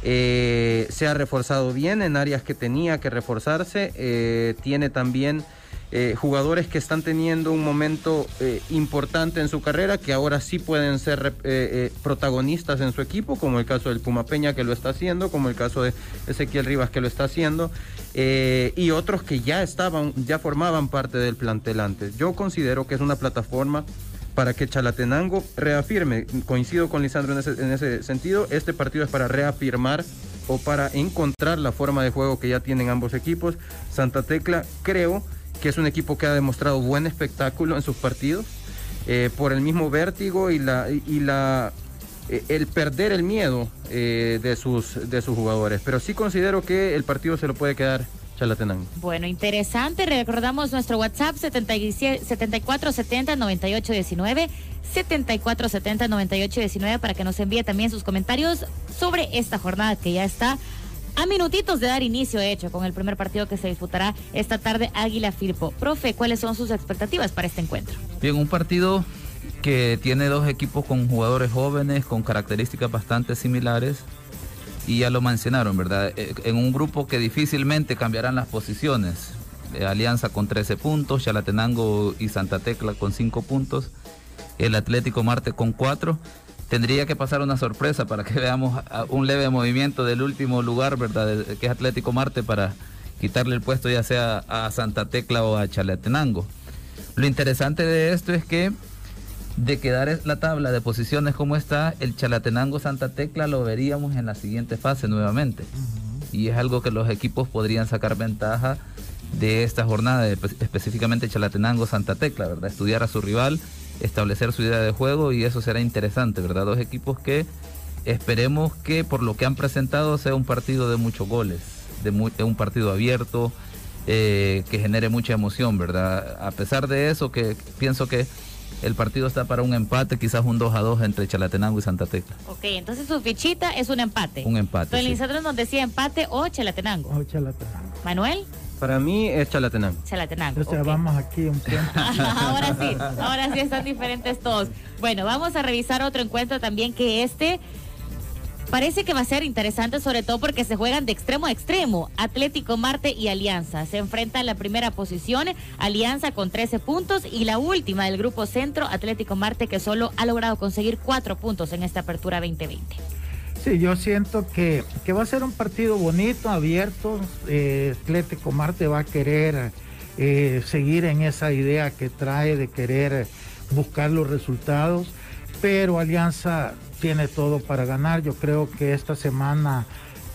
Speaker 3: Eh, se ha reforzado bien en áreas que tenía que reforzarse. Eh, tiene también eh, jugadores que están teniendo un momento eh, importante en su carrera, que ahora sí pueden ser eh, eh, protagonistas en su equipo, como el caso del Puma Peña que lo está haciendo, como el caso de Ezequiel Rivas que lo está haciendo, y otros que ya estaban, ya formaban parte del plantel antes. Yo considero que es una plataforma para que Chalatenango reafirme, coincido con Lisandro en ese, en ese sentido, este partido es para reafirmar o para encontrar la forma de juego que ya tienen ambos equipos. Santa Tecla creo que es un equipo que ha demostrado buen espectáculo en sus partidos, eh, por el mismo vértigo y la, y la eh, el perder el miedo eh, de, sus, de sus jugadores. Pero sí considero que el partido se lo puede quedar Chalatenango.
Speaker 2: Bueno, interesante. Recordamos nuestro WhatsApp 77 7470 9819 7470 9819 para que nos envíe también sus comentarios sobre esta jornada que ya está a minutitos de dar inicio, hecho, con el primer partido que se disputará esta tarde Águila Firpo. Profe, ¿cuáles son sus expectativas para este encuentro?
Speaker 5: Bien, un partido que tiene dos equipos con jugadores jóvenes, con características bastante similares. Y ya lo mencionaron, ¿verdad? Eh, En un grupo que difícilmente cambiarán las posiciones. Eh, Alianza con 13 puntos, Chalatenango y Santa Tecla con 5 puntos, el Atlético Marte con 4. Tendría que pasar una sorpresa para que veamos un leve movimiento del último lugar, ¿verdad? Que es Atlético Marte para quitarle el puesto ya sea a Santa Tecla o a Chalatenango. Lo interesante de esto es que de quedar la tabla de posiciones como está, el Chalatenango Santa Tecla lo veríamos en la siguiente fase nuevamente. Y es algo que los equipos podrían sacar ventaja de esta jornada, específicamente Chalatenango Santa Tecla, ¿verdad? Estudiar a su rival, establecer su idea de juego y eso será interesante, ¿verdad? Dos equipos que esperemos que por lo que han presentado sea un partido de muchos goles, de, un partido abierto, eh, que genere mucha emoción, ¿verdad? A pesar de eso, que pienso que el partido está para un empate, quizás un 2 a 2 entre Chalatenango y Santa Tecla.
Speaker 2: Ok, entonces su fichita es un empate.
Speaker 5: Un empate.
Speaker 2: Entonces, sí. nos decía empate o Chalatenango.
Speaker 4: O Chalatenango.
Speaker 2: Manuel.
Speaker 3: Para mí es Chalatenango.
Speaker 2: Chalatenango.
Speaker 4: Entonces vamos aquí un tiempo.
Speaker 2: ahora sí, ahora sí están diferentes todos. Bueno, vamos a revisar otro encuentro también que este Parece que va a ser interesante, sobre todo porque se juegan de extremo a extremo. Atlético Marte y Alianza. Se enfrentan la primera posición, Alianza con 13 puntos, y la última del grupo centro, Atlético Marte, que solo ha logrado conseguir 4 puntos en esta apertura 2020.
Speaker 4: Sí, yo siento que, que va a ser un partido bonito, abierto. Eh, Atlético Marte va a querer eh, seguir en esa idea que trae de querer buscar los resultados, pero Alianza tiene todo para ganar. Yo creo que esta semana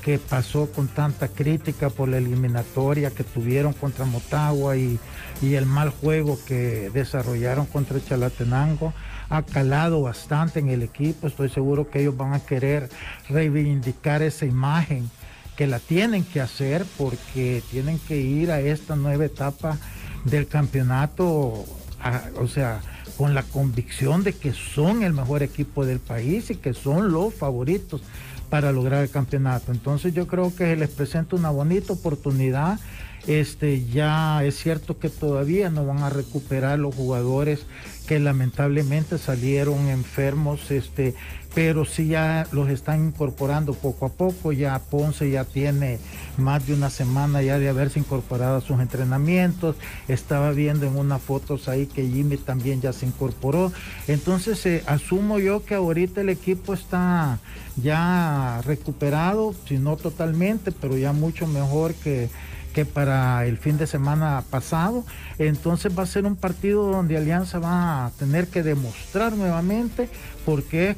Speaker 4: que pasó con tanta crítica por la eliminatoria que tuvieron contra Motagua y, el mal juego que desarrollaron contra Chalatenango ha calado bastante en el equipo. Estoy seguro que ellos van a querer reivindicar esa imagen que la tienen que hacer porque tienen que ir a esta nueva etapa del campeonato, o sea, con la convicción de que son el mejor equipo del país y que son los favoritos para lograr el campeonato. Entonces yo creo que les presenta una bonita oportunidad. Este ya es cierto que todavía no van a recuperar los jugadores que lamentablemente salieron enfermos, este, pero sí ya los están incorporando poco a poco. Ya Ponce ya tiene más de una semana ya de haberse incorporado a sus entrenamientos. Estaba viendo en unas fotos ahí que Jimmy también ya se incorporó. Entonces eh, asumo yo que ahorita el equipo está ya recuperado, si no totalmente, pero ya mucho mejor que que para el fin de semana pasado. Entonces va a ser un partido donde Alianza va a tener que demostrar nuevamente porque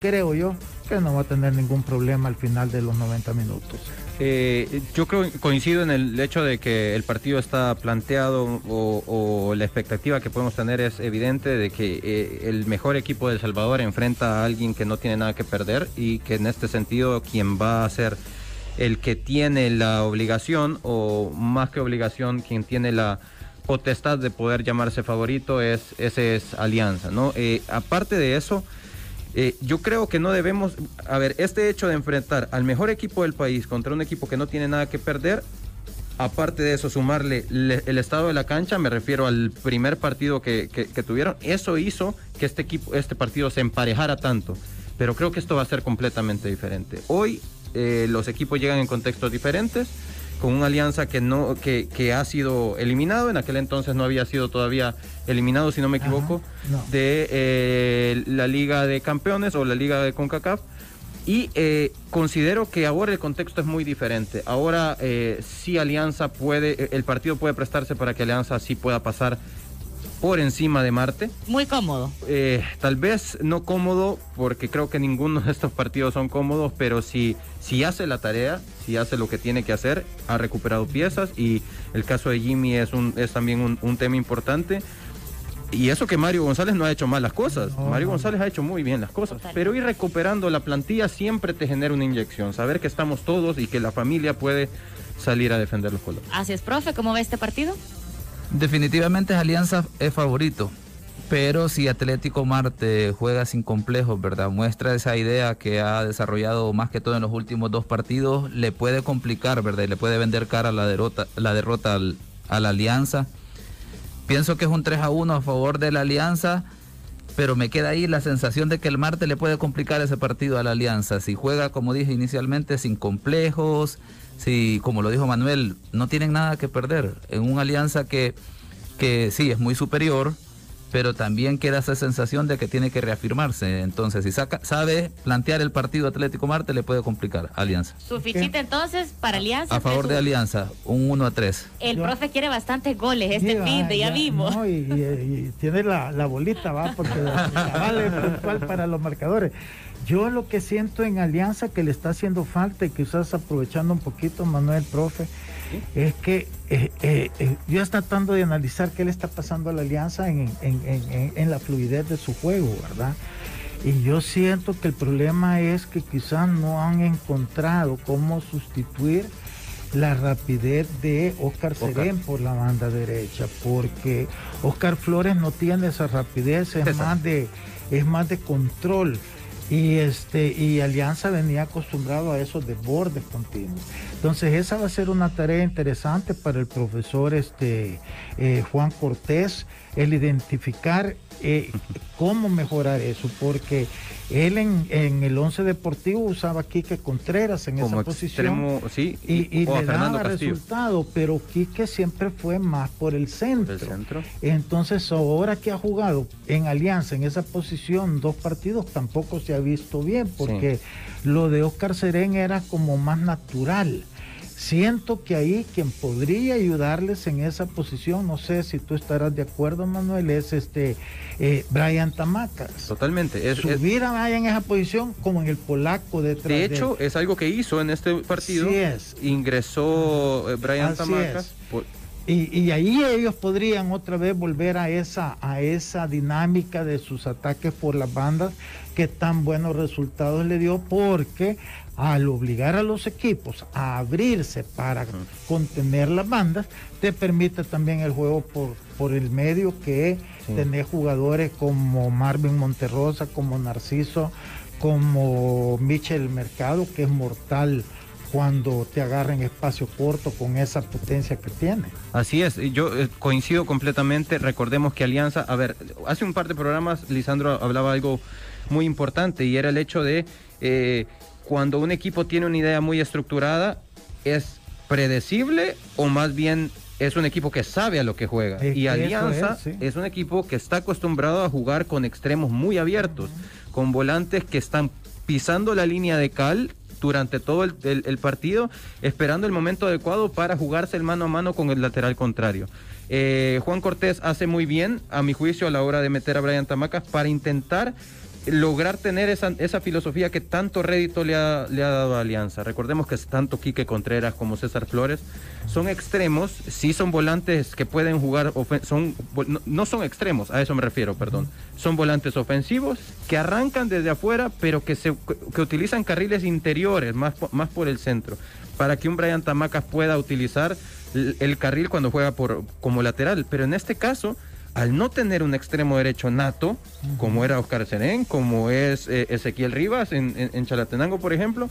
Speaker 4: creo yo que no va a tener ningún problema al final de los 90 minutos.
Speaker 3: Eh, yo creo coincido en el hecho de que el partido está planteado o, la expectativa que podemos tener es evidente de que eh, el mejor equipo de El Salvador enfrenta a alguien que no tiene nada que perder y que en este sentido quien va a ser el que tiene la obligación o más que obligación quien tiene la potestad de poder llamarse favorito es ese es Alianza. Eh, aparte de eso eh, yo creo que no debemos, a ver, este hecho de enfrentar al mejor equipo del país contra un equipo que no tiene nada que perder, aparte de eso, sumarle el estado de la cancha, me refiero al primer partido que, tuvieron, eso hizo que este equipo, este partido se emparejara tanto. Pero creo que esto va a ser completamente diferente. Hoy eh, los equipos llegan en contextos diferentes con una alianza que no que, que, ha sido eliminado. En aquel entonces no había sido todavía eliminado si no me equivoco de eh, la liga de campeones o la liga de Concacaf. Y eh, considero que ahora el contexto es muy diferente. Ahora eh, sí alianza puede el partido puede prestarse para que alianza sí pueda pasar por encima de Marte.
Speaker 2: Muy cómodo.
Speaker 3: Eh, tal vez no cómodo, porque creo que ninguno de estos partidos son cómodos, pero si, si hace la tarea, si hace lo que tiene que hacer, ha recuperado piezas y el caso de Jimmy es, un, es también un, tema importante. Y eso que Mario González no ha hecho mal las cosas. Mario González ha hecho muy bien las cosas. Pero ir recuperando la plantilla siempre te genera una inyección. Saber que estamos todos y que la familia puede salir a defender los colores.
Speaker 2: Así es, profe. ¿Cómo ve este partido?
Speaker 5: Definitivamente Alianza es favorito, pero si Atlético Marte juega sin complejos, ¿verdad? Muestra esa idea que ha desarrollado más que todo en los últimos dos partidos, le puede complicar, ¿verdad? Y le puede vender cara la derrota, la derrota a la Alianza. Pienso que es un 3 a 1 a favor de la Alianza, pero me queda ahí la sensación de que el Marte le puede complicar ese partido a la Alianza. Si juega, como dije inicialmente, sin complejos, si, como lo dijo Manuel, no tienen nada que perder en una alianza que, que sí es muy superior, pero también queda esa sensación de que tiene que reafirmarse. Entonces, si saca, sabe plantear el partido Atlético Marte, le puede complicar Alianza.
Speaker 2: Su fichita entonces para Alianza.
Speaker 5: A favor de
Speaker 2: 3-1.
Speaker 5: Alianza, un 1 a 3.
Speaker 2: El
Speaker 4: Yo-
Speaker 2: profe quiere bastantes goles este fin de, ya, vimos.
Speaker 4: no, y, y- y tiene la, la bolita, va, porque la, la vale puntual para los marcadores. Yo lo que siento en Alianza que le está haciendo falta y quizás aprovechando un poquito, Manuel, profe, es que eh, eh, eh, yo estoy tratando de analizar qué le está pasando a la Alianza en, en- en- en- en la fluidez de su juego, ¿verdad? Y yo siento que el problema es que quizás no han encontrado cómo sustituir la rapidez de Oscar
Speaker 3: Oscar.
Speaker 4: Serén por la banda derecha, porque Oscar Flores no tiene esa rapidez, es
Speaker 3: César.
Speaker 4: más de es más de control. Y este y Alianza venía acostumbrado a esos desbordes continuos. Entonces esa va a ser una tarea interesante para el profesor este eh, Juan Cortés, el identificar eh, cómo mejorar eso, porque él en, en el 11 deportivo usaba a Quique Contreras en
Speaker 3: Como
Speaker 4: esa posición
Speaker 3: sí,
Speaker 4: y, le daba
Speaker 3: Castillo.
Speaker 4: resultado, pero Quique siempre fue más por el centro.
Speaker 3: El centro.
Speaker 4: Entonces, ahora que ha jugado en Alianza en esa posición dos partidos, tampoco se ha visto bien, porque lo de Oscar Serén era como más natural. Siento que ahí quien podría ayudarles en esa posición, no sé si tú estarás de acuerdo, Manuel, es este eh, Brian Tamacas.
Speaker 3: Totalmente. Es, es-
Speaker 4: Subir a Brian en esa posición como en el polaco detrás
Speaker 3: de
Speaker 4: de
Speaker 3: hecho, es algo que hizo en este partido.
Speaker 4: Sí es.
Speaker 3: Ingresó eh, Brian
Speaker 4: Así
Speaker 3: Tamacas.
Speaker 4: es.
Speaker 3: por-
Speaker 4: Y, y ahí ellos podrían otra vez volver a esa, a esa dinámica de sus ataques por las bandas que tan buenos resultados le dio porque al obligar a los equipos a abrirse para contener las bandas, te permite también el juego por, por el medio que
Speaker 3: Sí.
Speaker 4: tenés jugadores como Marvin Monterrosa, como Narciso, como Michel Mercado, que es mortal cuando te agarra en espacio corto con esa potencia que tiene.
Speaker 3: Así es, yo eh, coincido completamente. Recordemos que Alianza, a ver, hace un par de programas Lisandro hablaba algo muy importante y era el hecho de eh, cuando un equipo tiene una idea muy estructurada, ¿es predecible o más bien es un equipo que sabe a lo que juega?
Speaker 4: Es
Speaker 3: y
Speaker 4: que
Speaker 3: Alianza
Speaker 4: es, sí.
Speaker 3: es un equipo que está acostumbrado a jugar con extremos muy abiertos, con volantes que están pisando la línea de cal durante todo el, el- el partido, esperando el momento adecuado para jugarse el mano a mano con el lateral contrario. Eh, Juan Cortés hace muy bien, a mi juicio, a la hora de meter a Brian Tamacas para intentar lograr tener esa, esa filosofía que tanto rédito le ha, le ha dado a Alianza. Recordemos que tanto Quique Contreras como César Flores son extremos, sí son volantes que pueden jugar, son, no, no son extremos, a eso me refiero, perdón. Son volantes ofensivos que arrancan desde afuera, pero que, se, que utilizan carriles interiores, más, más por el centro, para que un Brian Tamacas pueda utilizar el, el carril cuando juega por, como lateral. Pero en este caso, al no tener un extremo derecho nato, como era Oscar Serén, como es eh, Ezequiel Rivas en, en- en Chalatenango, por ejemplo,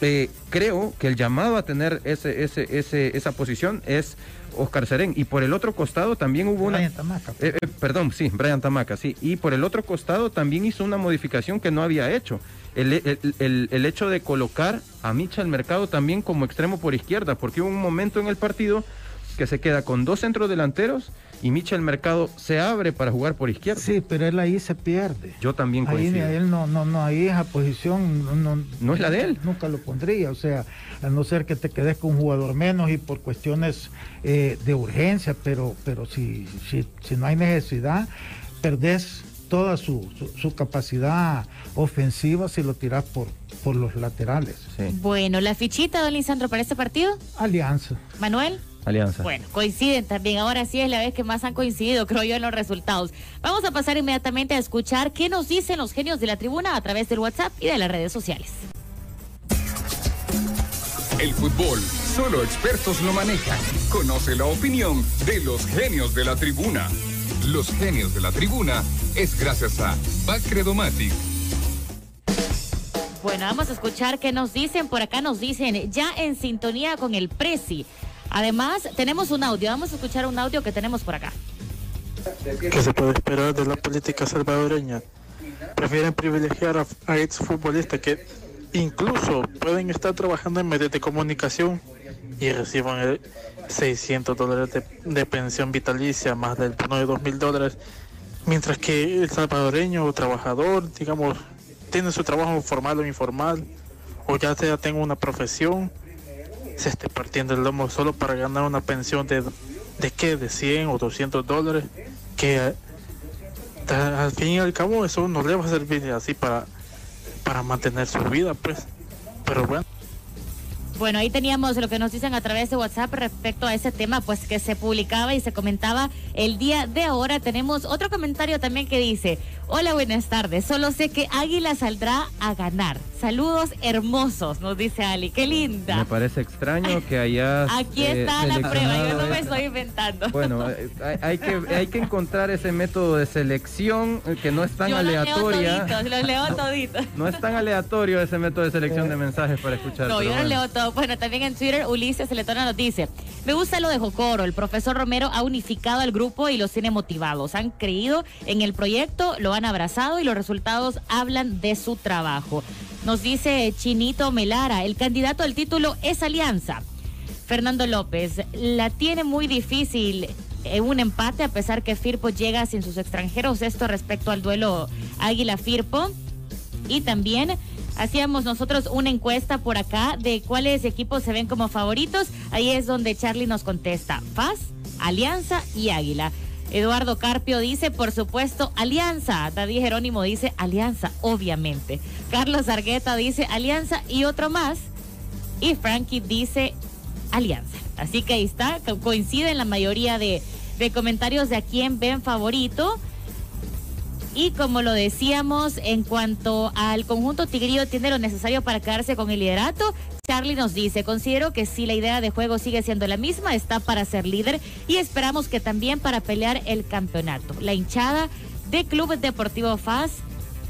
Speaker 3: eh, creo que el llamado a tener ese, ese, ese, esa posición es Oscar Serén. Y por el otro costado también hubo una...
Speaker 4: Brian Tamaca.
Speaker 3: Eh, eh, perdón, sí, Brian Tamaca, sí. Y por el otro costado también hizo una modificación que no había hecho. El, el- el- el hecho de colocar a Michel Mercado también como extremo por izquierda, porque hubo un momento en el partido que se queda con dos centros delanteros y Michel Mercado se abre para jugar por izquierda.
Speaker 4: Sí, pero él ahí se pierde.
Speaker 3: Yo también
Speaker 4: Ahí
Speaker 3: coincido.
Speaker 4: él no, no, no, ahí esa posición no, no,
Speaker 3: No es la de él.
Speaker 4: Nunca lo pondría, o sea, a no ser que te quedes con un jugador menos y por cuestiones eh, de urgencia, pero, pero si, si, si no hay necesidad, perdés toda su, su, su capacidad ofensiva si lo tiras por, por los laterales.
Speaker 3: Sí,
Speaker 2: Bueno, la fichita, don Lisandro, para este partido.
Speaker 4: Alianza.
Speaker 2: Manuel.
Speaker 3: Alianza.
Speaker 2: Bueno, coinciden también. Ahora sí es la vez que más han coincidido, creo yo, en los resultados. Vamos a pasar inmediatamente a escuchar qué nos dicen los genios de la tribuna a través del WhatsApp y de las redes sociales.
Speaker 1: El fútbol, solo expertos lo manejan. Conoce la opinión de los genios de la tribuna. Los genios de la tribuna es gracias a Bacredomatic.
Speaker 2: Bueno, vamos a escuchar qué nos dicen. Por acá nos dicen ya en sintonía con el Prezi. Además, tenemos un audio. Vamos a escuchar un audio que tenemos por acá.
Speaker 10: ¿Qué se puede esperar de la política salvadoreña? Prefieren privilegiar a, a exfutbolistas que incluso pueden estar trabajando en medios de comunicación y reciban el 600 dólares de, pensión vitalicia, más del bono de 2 mil dólares, mientras que el salvadoreño o trabajador, digamos, tiene su trabajo formal o informal, o ya sea tenga una profesión, se esté partiendo el lomo solo para ganar una pensión de, de qué, de 100 o 200 dólares, que al fin y al cabo eso no le va a servir así para, para mantener su vida, pues. Pero bueno.
Speaker 2: Bueno, ahí teníamos lo que nos dicen a través de WhatsApp respecto a ese tema, pues que se publicaba y se comentaba el día de ahora. Tenemos otro comentario también que dice, hola, buenas tardes, solo sé que Águila saldrá a ganar. Saludos hermosos, nos dice Ali, qué linda.
Speaker 3: Me parece extraño que allá...
Speaker 2: Aquí está la prueba, yo no me estoy inventando.
Speaker 3: Bueno, eh, hay, que, hay que encontrar ese método de selección eh, que no es tan aleatoria.
Speaker 2: Los leo, leo toditos.
Speaker 3: No es tan aleatorio ese método de selección de mensajes para escuchar.
Speaker 2: No, yo no leo todo bueno, también en Twitter Ulises Letona nos dice, me gusta lo de Jocoro, el profesor Romero ha unificado al grupo y los tiene motivados, han creído en el proyecto, lo han abrazado y los resultados hablan de su trabajo. Nos dice Chinito Melara, el candidato al título es Alianza. Fernando López, la tiene muy difícil en un empate a pesar que Firpo llega sin sus extranjeros. Esto respecto al duelo Águila-Firpo. Y también hacíamos nosotros una encuesta por acá de cuáles equipos se ven como favoritos. Ahí es donde Charlie nos contesta. FAS, Alianza y Águila. Eduardo Carpio dice, por supuesto, Alianza. David Jerónimo dice, Alianza, obviamente. Carlos Argueta dice, Alianza y otro más. Y Frankie dice, Alianza. Así que ahí está, coincide en la mayoría de, de comentarios de a quién ven favorito. Y como lo decíamos, en cuanto al conjunto tigrillo tiene lo necesario para quedarse con el liderato. Charlie nos dice, considero que si la idea de juego sigue siendo la misma, está para ser líder y esperamos que también para pelear el campeonato. La hinchada de Club Deportivo FAS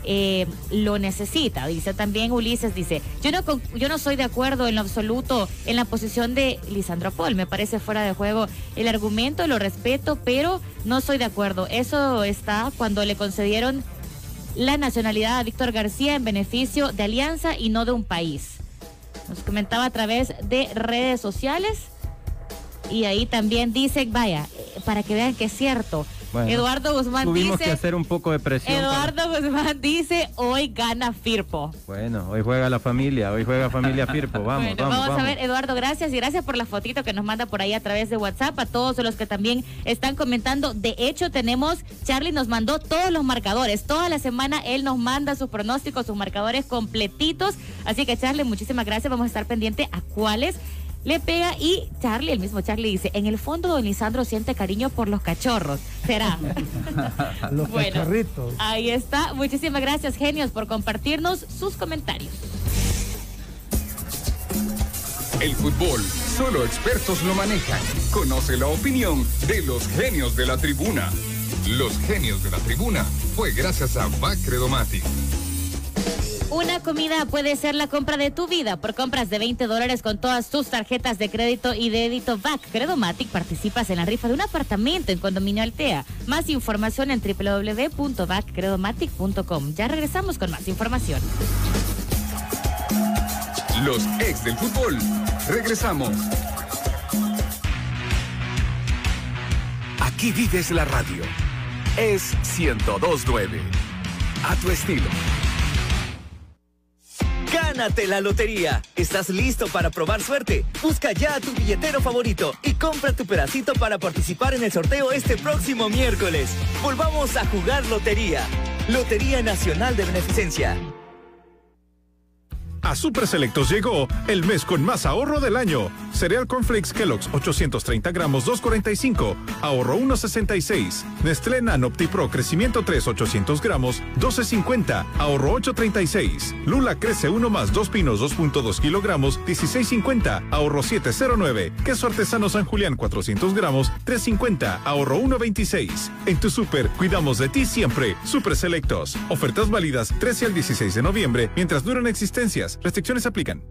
Speaker 2: eh, lo necesita. Dice también Ulises, dice, yo no, yo no soy de acuerdo en lo absoluto en la posición de Lisandro Paul, me parece fuera de juego el argumento, lo respeto, pero no soy de acuerdo. Eso está cuando le concedieron la nacionalidad a Víctor García en beneficio de Alianza y no de un país. Nos comentaba a través de redes sociales. Y ahí también dice, vaya, eh, para que vean que es cierto, Eduardo Guzmán
Speaker 3: tuvimos que hacer un poco de presión.
Speaker 2: Eduardo Guzmán dice, hoy gana Firpo.
Speaker 3: Bueno, hoy juega la familia, hoy juega familia Firpo. Vamos, vamos,
Speaker 2: vamos, a ver, Eduardo, gracias y gracias por la fotito que nos manda por ahí a través de WhatsApp, a todos los que también están comentando. De hecho, tenemos, Charlie nos mandó todos los marcadores. Toda la semana él nos manda sus pronósticos, sus marcadores completitos. Así que, Charlie, muchísimas gracias. Vamos a estar pendiente a cuáles le pega y Charlie, el mismo Charlie dice, en el fondo don Lisandro siente cariño por los cachorros. ¿Será?
Speaker 4: los cachorritos.
Speaker 2: Ahí está. Muchísimas gracias, genios, por compartirnos sus comentarios.
Speaker 1: El fútbol, solo expertos lo manejan. Conoce la opinión de los genios de la tribuna. Los genios de la tribuna fue gracias a Bacredomatic.
Speaker 2: Una comida puede ser la compra de tu vida. Por compras de 20 dólares con todas tus tarjetas de crédito y de débito BAC Credomatic participas en la rifa de un apartamento en Condominio Altea. Más información en www.backcredomatic.com. Ya regresamos con más información.
Speaker 1: Los ex del fútbol. Regresamos.
Speaker 9: Aquí vives la radio. Es 1029. A tu estilo.
Speaker 6: Gánate la lotería. ¿Estás listo para probar suerte? Busca ya a tu billetero favorito y compra tu pedacito para participar en el sorteo este próximo miércoles. Volvamos a jugar lotería. Lotería Nacional de Beneficencia.
Speaker 7: A Super Selectos llegó el mes con más ahorro del año. Cereal Cornflakes Kellogg's 830 gramos 2.45, ahorro 1.66. Nestlé Nano Pro Crecimiento 3 800 gramos 12.50, ahorro 8.36. Lula Crece 1 más 2 pinos 2.2 kilogramos 16.50, ahorro 7.09. Queso Artesano San Julián 400 gramos 3.50, ahorro 1.26. En tu super, cuidamos de ti siempre. Super Selectos. Ofertas válidas 13 al 16 de noviembre mientras duran existencias. Restricciones aplican.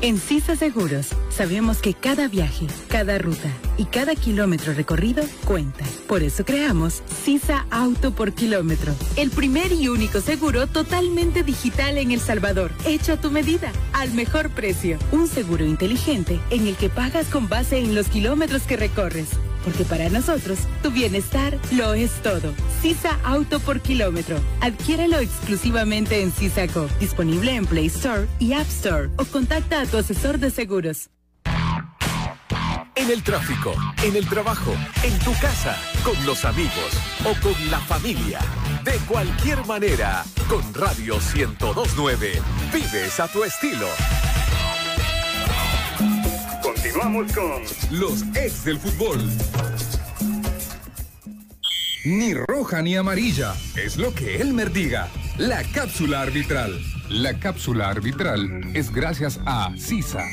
Speaker 8: En CISA Seguros sabemos que cada viaje, cada ruta y cada kilómetro recorrido cuenta. Por eso creamos CISA Auto por Kilómetro, el primer y único seguro totalmente digital en El Salvador, hecho a tu medida, al mejor precio. Un seguro inteligente en el que pagas con base en los kilómetros que recorres porque para nosotros tu bienestar lo es todo. Sisa Auto por kilómetro. Adquiérelo exclusivamente en Sisaco, disponible en Play Store y App Store o contacta a tu asesor de seguros.
Speaker 9: En el tráfico, en el trabajo, en tu casa, con los amigos o con la familia. De cualquier manera, con Radio 1029, vives a tu estilo.
Speaker 1: Continuamos con los ex del fútbol. Ni roja ni amarilla, es lo que Elmer diga. La cápsula arbitral. La cápsula arbitral es gracias a CISA.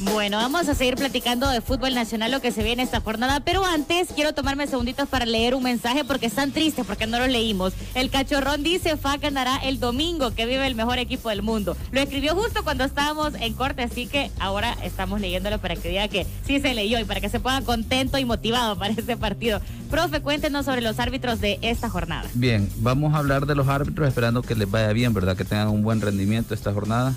Speaker 2: Bueno, vamos a seguir platicando de fútbol nacional, lo que se viene esta jornada, pero antes quiero tomarme segunditos para leer un mensaje porque están tristes porque no lo leímos. El cachorrón dice, FA ganará el domingo, que vive el mejor equipo del mundo. Lo escribió justo cuando estábamos en corte, así que ahora estamos leyéndolo para que diga que sí se leyó y para que se ponga contento y motivado para este partido. Profe, cuéntenos sobre los árbitros de esta jornada.
Speaker 5: Bien, vamos a hablar de los árbitros esperando que les vaya bien, ¿verdad? Que tengan un buen rendimiento esta jornada.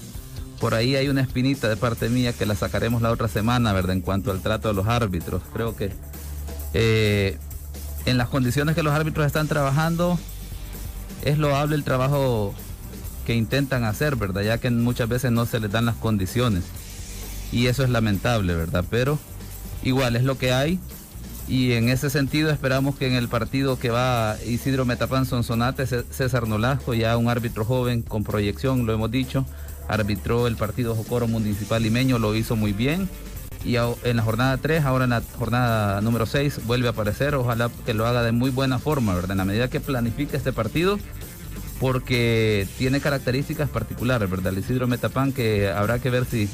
Speaker 5: Por ahí hay una espinita de parte mía que la sacaremos la otra semana, ¿verdad? En cuanto al trato de los árbitros. Creo que eh, en las condiciones que los árbitros están trabajando, es loable el trabajo que intentan hacer, ¿verdad? Ya que muchas veces no se les dan las condiciones. Y eso es lamentable, ¿verdad? Pero igual es lo que hay. Y en ese sentido esperamos que en el partido que va Isidro Metapan Sonsonate, César Nolasco, ya un árbitro joven con proyección, lo hemos dicho, arbitró el partido Jocoro Municipal Limeño, lo hizo muy bien. Y en la jornada 3, ahora en la jornada número 6, vuelve a aparecer. Ojalá que lo haga de muy buena forma, ¿verdad? En la medida que planifique este partido, porque tiene características particulares, ¿verdad? El Isidro Metapan, que habrá que ver si,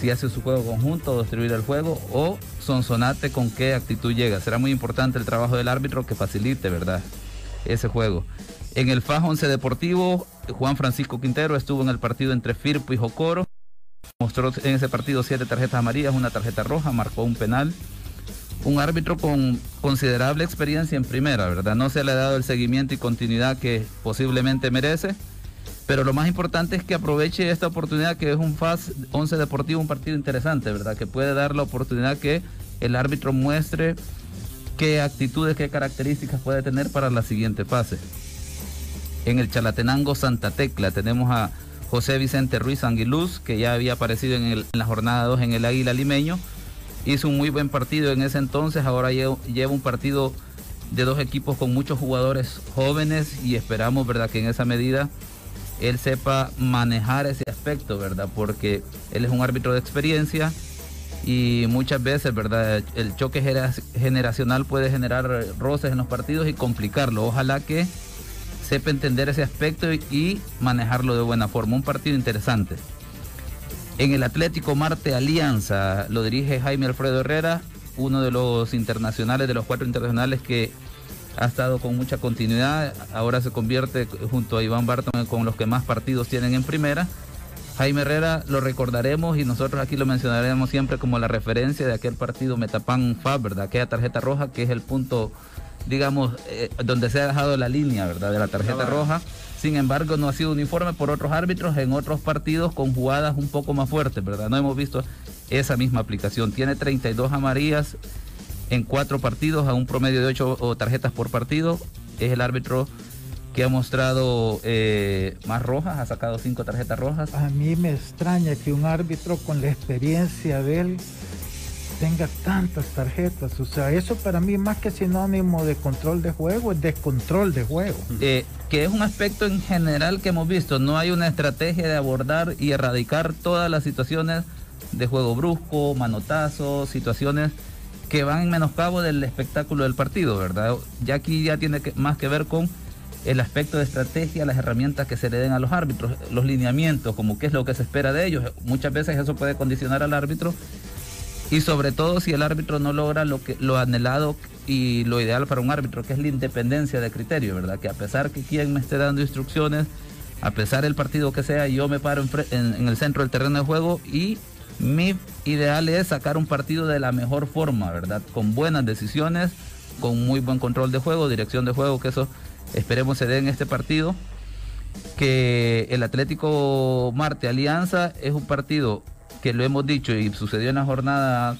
Speaker 5: si hace su juego conjunto, o destruir el juego, o Sonsonate con qué actitud llega. Será muy importante el trabajo del árbitro que facilite, ¿verdad? Ese juego. En el FAJ 11 Deportivo, Juan Francisco Quintero estuvo en el partido entre Firpo y Jocoro. Mostró en ese partido siete tarjetas amarillas, una tarjeta roja, marcó un penal. Un árbitro con considerable experiencia en primera, ¿verdad? No se le ha dado el seguimiento y continuidad que posiblemente merece. Pero lo más importante es que aproveche esta oportunidad que es un FAS 11 Deportivo, un partido interesante, ¿verdad? Que puede dar la oportunidad que el árbitro muestre qué actitudes, qué características puede tener para la siguiente fase. En el Chalatenango Santa Tecla tenemos a José Vicente Ruiz Anguiluz, que ya había aparecido en, la jornada 2 en el Águila Limeño. Hizo un muy buen partido en ese entonces, ahora lleva, un partido de dos equipos con muchos jugadores jóvenes y esperamos, ¿verdad?, que en esa medida él sepa manejar ese aspecto, ¿verdad? Porque él es un árbitro de experiencia y muchas veces, ¿verdad? El choque generacional puede generar roces en los partidos y complicarlo. Ojalá que sepa entender ese aspecto y, manejarlo de buena forma. Un partido interesante. En el Atlético Marte Alianza lo dirige Jaime Alfredo Herrera, uno de los internacionales, de los cuatro internacionales que ha estado con mucha continuidad. Ahora se convierte junto a Iván Barton con los que más partidos tienen en primera. Jaime Herrera lo recordaremos y nosotros aquí lo mencionaremos siempre como la referencia de aquel partido Metapan Fab, ¿verdad? Aquella tarjeta roja que es el punto digamos, eh, donde se ha dejado la línea, ¿verdad? De la tarjeta roja. Sin embargo, no ha sido uniforme por otros árbitros en otros partidos con jugadas un poco más fuertes, ¿verdad? No hemos visto esa misma aplicación. Tiene 32 amarillas en cuatro partidos a un promedio de 8 tarjetas por partido. Es el árbitro que ha mostrado eh, más rojas, ha sacado cinco tarjetas rojas.
Speaker 4: A mí me extraña que un árbitro con la experiencia de él tenga tantas tarjetas. O sea, eso para mí más que sinónimo de control de juego, es descontrol de juego.
Speaker 5: Eh, que es un aspecto en general que hemos visto. No hay una estrategia de abordar y erradicar todas las situaciones de juego brusco, manotazo, situaciones que van en menoscabo del espectáculo del partido, ¿verdad? Ya aquí ya tiene más que ver con el aspecto de estrategia, las herramientas que se le den a los árbitros, los lineamientos, como qué es lo que se espera de ellos. Muchas veces eso puede condicionar al árbitro y sobre todo si el árbitro no logra lo que lo anhelado y lo ideal para un árbitro, que es la independencia de criterio, ¿verdad? Que a pesar que quien me esté dando instrucciones, a pesar del partido que sea, yo me paro en, el centro del terreno de juego y mi ideal es sacar un partido de la mejor forma, ¿verdad? Con buenas decisiones, con muy buen control de juego, dirección de juego, que eso esperemos se dé en este partido. Que el Atlético Marte Alianza es un partido que lo hemos dicho y sucedió en la jornada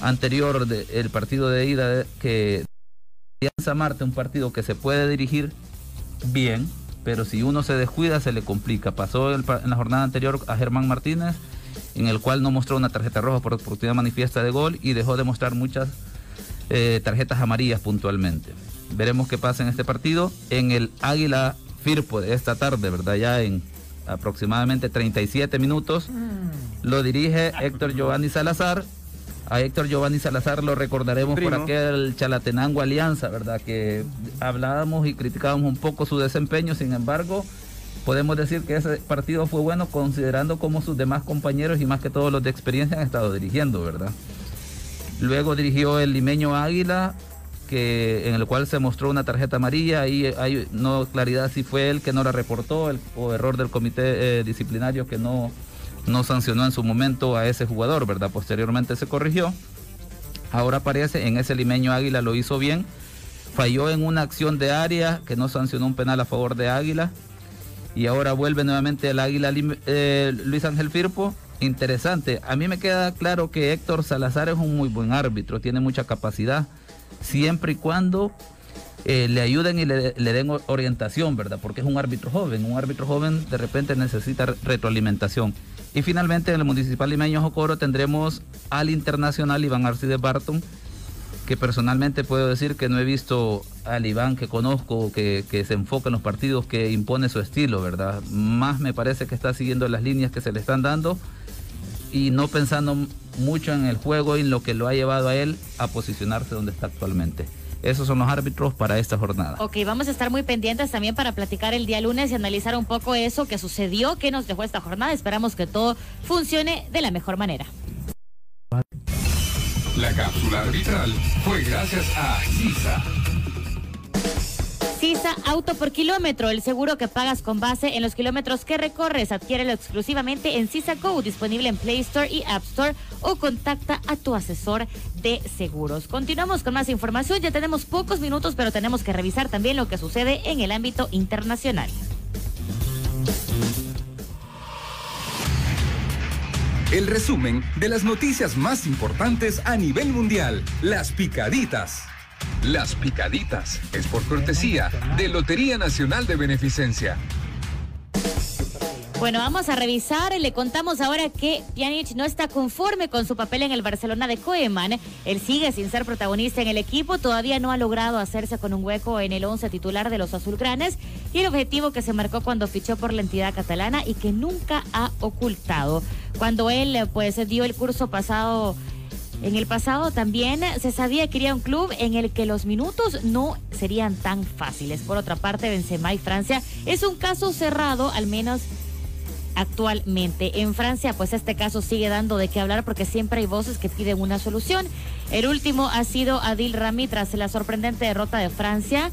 Speaker 5: anterior del partido de ida que Alianza Marte, un partido que se puede dirigir bien, pero si uno se descuida se le complica. Pasó en la jornada anterior a Germán Martínez, en el cual no mostró una tarjeta roja por oportunidad manifiesta de gol y dejó de mostrar muchas eh, tarjetas amarillas puntualmente. Veremos qué pasa en este partido. En el Águila Firpo de esta tarde, ¿verdad? Ya en aproximadamente 37 minutos, lo dirige Héctor Giovanni Salazar. A Héctor Giovanni Salazar lo recordaremos por aquel Chalatenango Alianza, ¿verdad? Que hablábamos y criticábamos un poco su desempeño, sin embargo, podemos decir que ese partido fue bueno considerando cómo sus demás compañeros y más que todos los de experiencia han estado dirigiendo, ¿verdad? Luego dirigió el limeño Águila, que, en el cual se mostró una tarjeta amarilla. Ahí hay no claridad si fue él que no la reportó o error del comité eh, disciplinario que no, no sancionó en su momento a ese jugador, ¿verdad? Posteriormente se corrigió. Ahora parece, en ese limeño Águila lo hizo bien. Falló en una acción de área que no sancionó un penal a favor de Águila. Y ahora vuelve nuevamente el Águila eh, Luis Ángel Firpo interesante. A mí me queda claro que Héctor Salazar es un muy buen árbitro, tiene mucha capacidad, siempre y cuando eh, le ayuden y le, den orientación, ¿verdad? Porque es un árbitro joven, un árbitro joven de repente necesita retroalimentación. Y finalmente en el Municipal Limeño Jocoro tendremos al internacional Iván Arcides Barton, que personalmente puedo decir que no he visto al Iván que conozco, que, que, se enfoca en los partidos, que impone su estilo, ¿verdad? Más me parece que está siguiendo las líneas que se le están dando y no pensando mucho en el juego y en lo que lo ha llevado a él a posicionarse donde está actualmente. Esos son los árbitros para esta jornada.
Speaker 2: Ok, vamos a estar muy pendientes también para platicar el día lunes y analizar un poco eso que sucedió, que nos dejó esta jornada. Esperamos que todo funcione de la mejor manera.
Speaker 1: La cápsula arbitral fue gracias a CISA.
Speaker 2: CISA Auto por kilómetro, el seguro que pagas con base en los kilómetros que recorres. Adquiérelo exclusivamente en CISA Go, disponible en Play Store y App Store o contacta a tu asesor de seguros. Continuamos con más información. Ya tenemos pocos minutos, pero tenemos que revisar también lo que sucede en el ámbito internacional.
Speaker 1: El resumen de las noticias más importantes a nivel mundial, las picaditas. Las Picaditas es por cortesía de Lotería Nacional de Beneficencia.
Speaker 2: Bueno, vamos a revisar. Le contamos ahora que Pjanic no está conforme con su papel en el Barcelona de Koeman. Él sigue sin ser protagonista en el equipo. Todavía no ha logrado hacerse con un hueco en el 11 titular de los azulgranes. Y el objetivo que se marcó cuando fichó por la entidad catalana y que nunca ha ocultado. Cuando él pues dio el curso pasado en el pasado también se sabía que quería un club en el que los minutos no serían tan fáciles. Por otra parte, Benzema y Francia es un caso cerrado, al menos actualmente. En Francia, pues este caso sigue dando de qué hablar porque siempre hay voces que piden una solución. El último ha sido Adil Rami tras la sorprendente derrota de Francia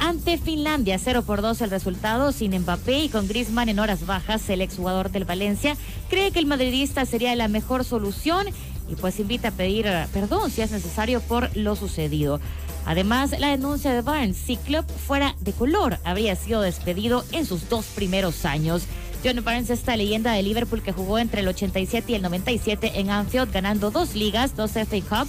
Speaker 2: ante Finlandia. 0 por 2 el resultado sin Mbappé y con Griezmann en horas bajas. El exjugador del Valencia cree que el madridista sería la mejor solución y pues invita a pedir eh, perdón si es necesario por lo sucedido. Además, la denuncia de Barnes, si Club fuera de color, habría sido despedido en sus dos primeros años. John Barnes, esta leyenda de Liverpool que jugó entre el 87 y el 97 en Anfield, ganando dos ligas, dos FA Cup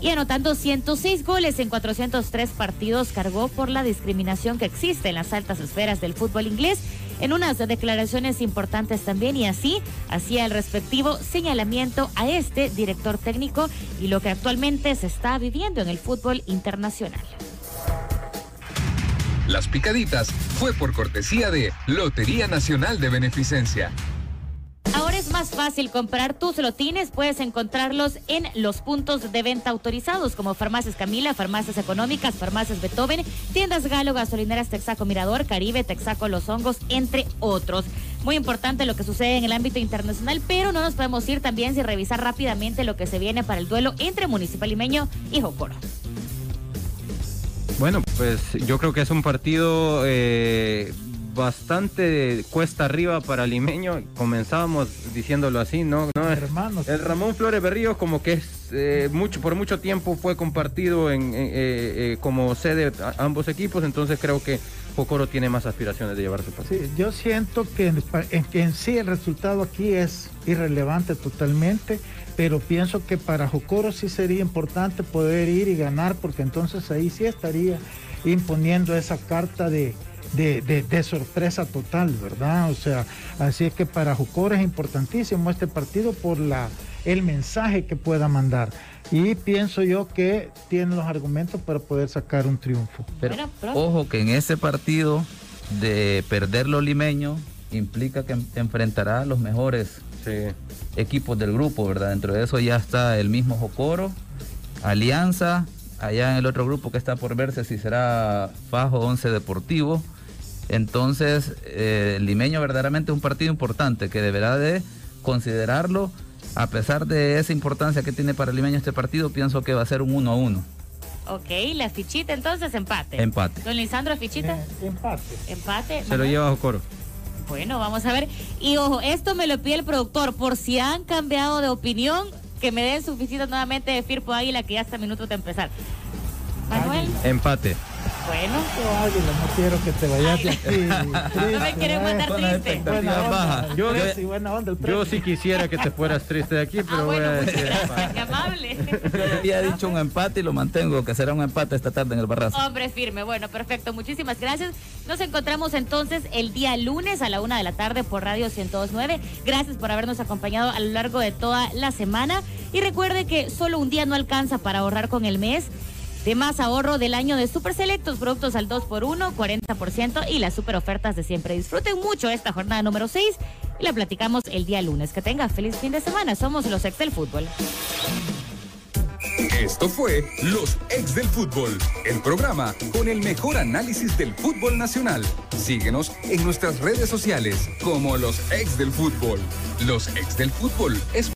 Speaker 2: y anotando 106 goles en 403 partidos, cargó por la discriminación que existe en las altas esferas del fútbol inglés en unas declaraciones importantes también y así hacía el respectivo señalamiento a este director técnico y lo que actualmente se está viviendo en el fútbol internacional.
Speaker 1: Las picaditas fue por cortesía de Lotería Nacional de Beneficencia.
Speaker 2: Más fácil comprar tus lotines, puedes encontrarlos en los puntos de venta autorizados como Farmacias Camila, Farmacias Económicas, Farmacias Beethoven, Tiendas Galo, Gasolineras Texaco Mirador, Caribe, Texaco Los Hongos, entre otros. Muy importante lo que sucede en el ámbito internacional, pero no nos podemos ir también sin revisar rápidamente lo que se viene para el duelo entre Municipal Limeño y Jocoro.
Speaker 3: Bueno, pues yo creo que es un partido eh, bastante cuesta arriba para Limeño. Comenzábamos diciéndolo así, ¿no? no
Speaker 4: Hermanos.
Speaker 3: El Ramón Flores Berríos como que es eh, mucho por mucho tiempo fue compartido en, eh, eh, como sede a ambos equipos, entonces creo que Jocoro tiene más aspiraciones de llevar su partido.
Speaker 4: Sí, yo siento que en, en, que en sí el resultado aquí es irrelevante totalmente, pero pienso que para Jocoro sí sería importante poder ir y ganar, porque entonces ahí sí estaría imponiendo esa carta de, de, de, de, sorpresa total, ¿verdad? O sea, así es que para Jocoro es importantísimo este partido por la, el mensaje que pueda mandar. Y pienso yo que tiene los argumentos para poder sacar un triunfo.
Speaker 5: Pero ojo que en ese partido de perder los limeños implica que enfrentará a los mejores sí. equipos del grupo, ¿verdad? Dentro de eso ya está el mismo Jocoro, Alianza, allá en el otro grupo que está por verse si será Fajo 11 Deportivo. Entonces, eh, el limeño verdaderamente es un partido importante que deberá de considerarlo. A pesar de esa importancia que tiene para el limeño este partido, pienso que va a ser un 1 a 1.
Speaker 2: Ok, la fichita entonces empate.
Speaker 5: Empate.
Speaker 2: Don Lisandro, fichita.
Speaker 4: Eh, empate.
Speaker 2: Empate.
Speaker 3: Se lo lleva Jocoro.
Speaker 2: Bueno, vamos a ver. Y ojo, esto me lo pide el productor. Por si han cambiado de opinión, que me den su fichita nuevamente de Firpo Águila, que ya está minutos de empezar. Manuel.
Speaker 3: Empate.
Speaker 2: Bueno.
Speaker 4: Águila, no quiero que te vayas de aquí.
Speaker 2: no me quieres mandar triste.
Speaker 4: Buena onda.
Speaker 3: Yo,
Speaker 4: yo, sí, buena onda el
Speaker 3: yo sí quisiera que te fueras triste de aquí, pero
Speaker 2: ah, bueno,
Speaker 3: voy a decir
Speaker 2: gracias, qué amable.
Speaker 5: Yo había dicho un empate y lo mantengo, que será un empate esta tarde en el Barrazo.
Speaker 2: Hombre firme, bueno, perfecto, muchísimas gracias. Nos encontramos entonces el día lunes a la una de la tarde por Radio 1029. Gracias por habernos acompañado a lo largo de toda la semana. Y recuerde que solo un día no alcanza para ahorrar con el mes de más ahorro del año de Super Selectos, productos al 2x1, 40% y las super ofertas de siempre. Disfruten mucho esta jornada número 6 y la platicamos el día lunes. Que tenga feliz fin de semana. Somos los ex del fútbol.
Speaker 1: Esto fue Los Ex del Fútbol, el programa con el mejor análisis del fútbol nacional. Síguenos en nuestras redes sociales como Los Ex del Fútbol. Los Ex del Fútbol es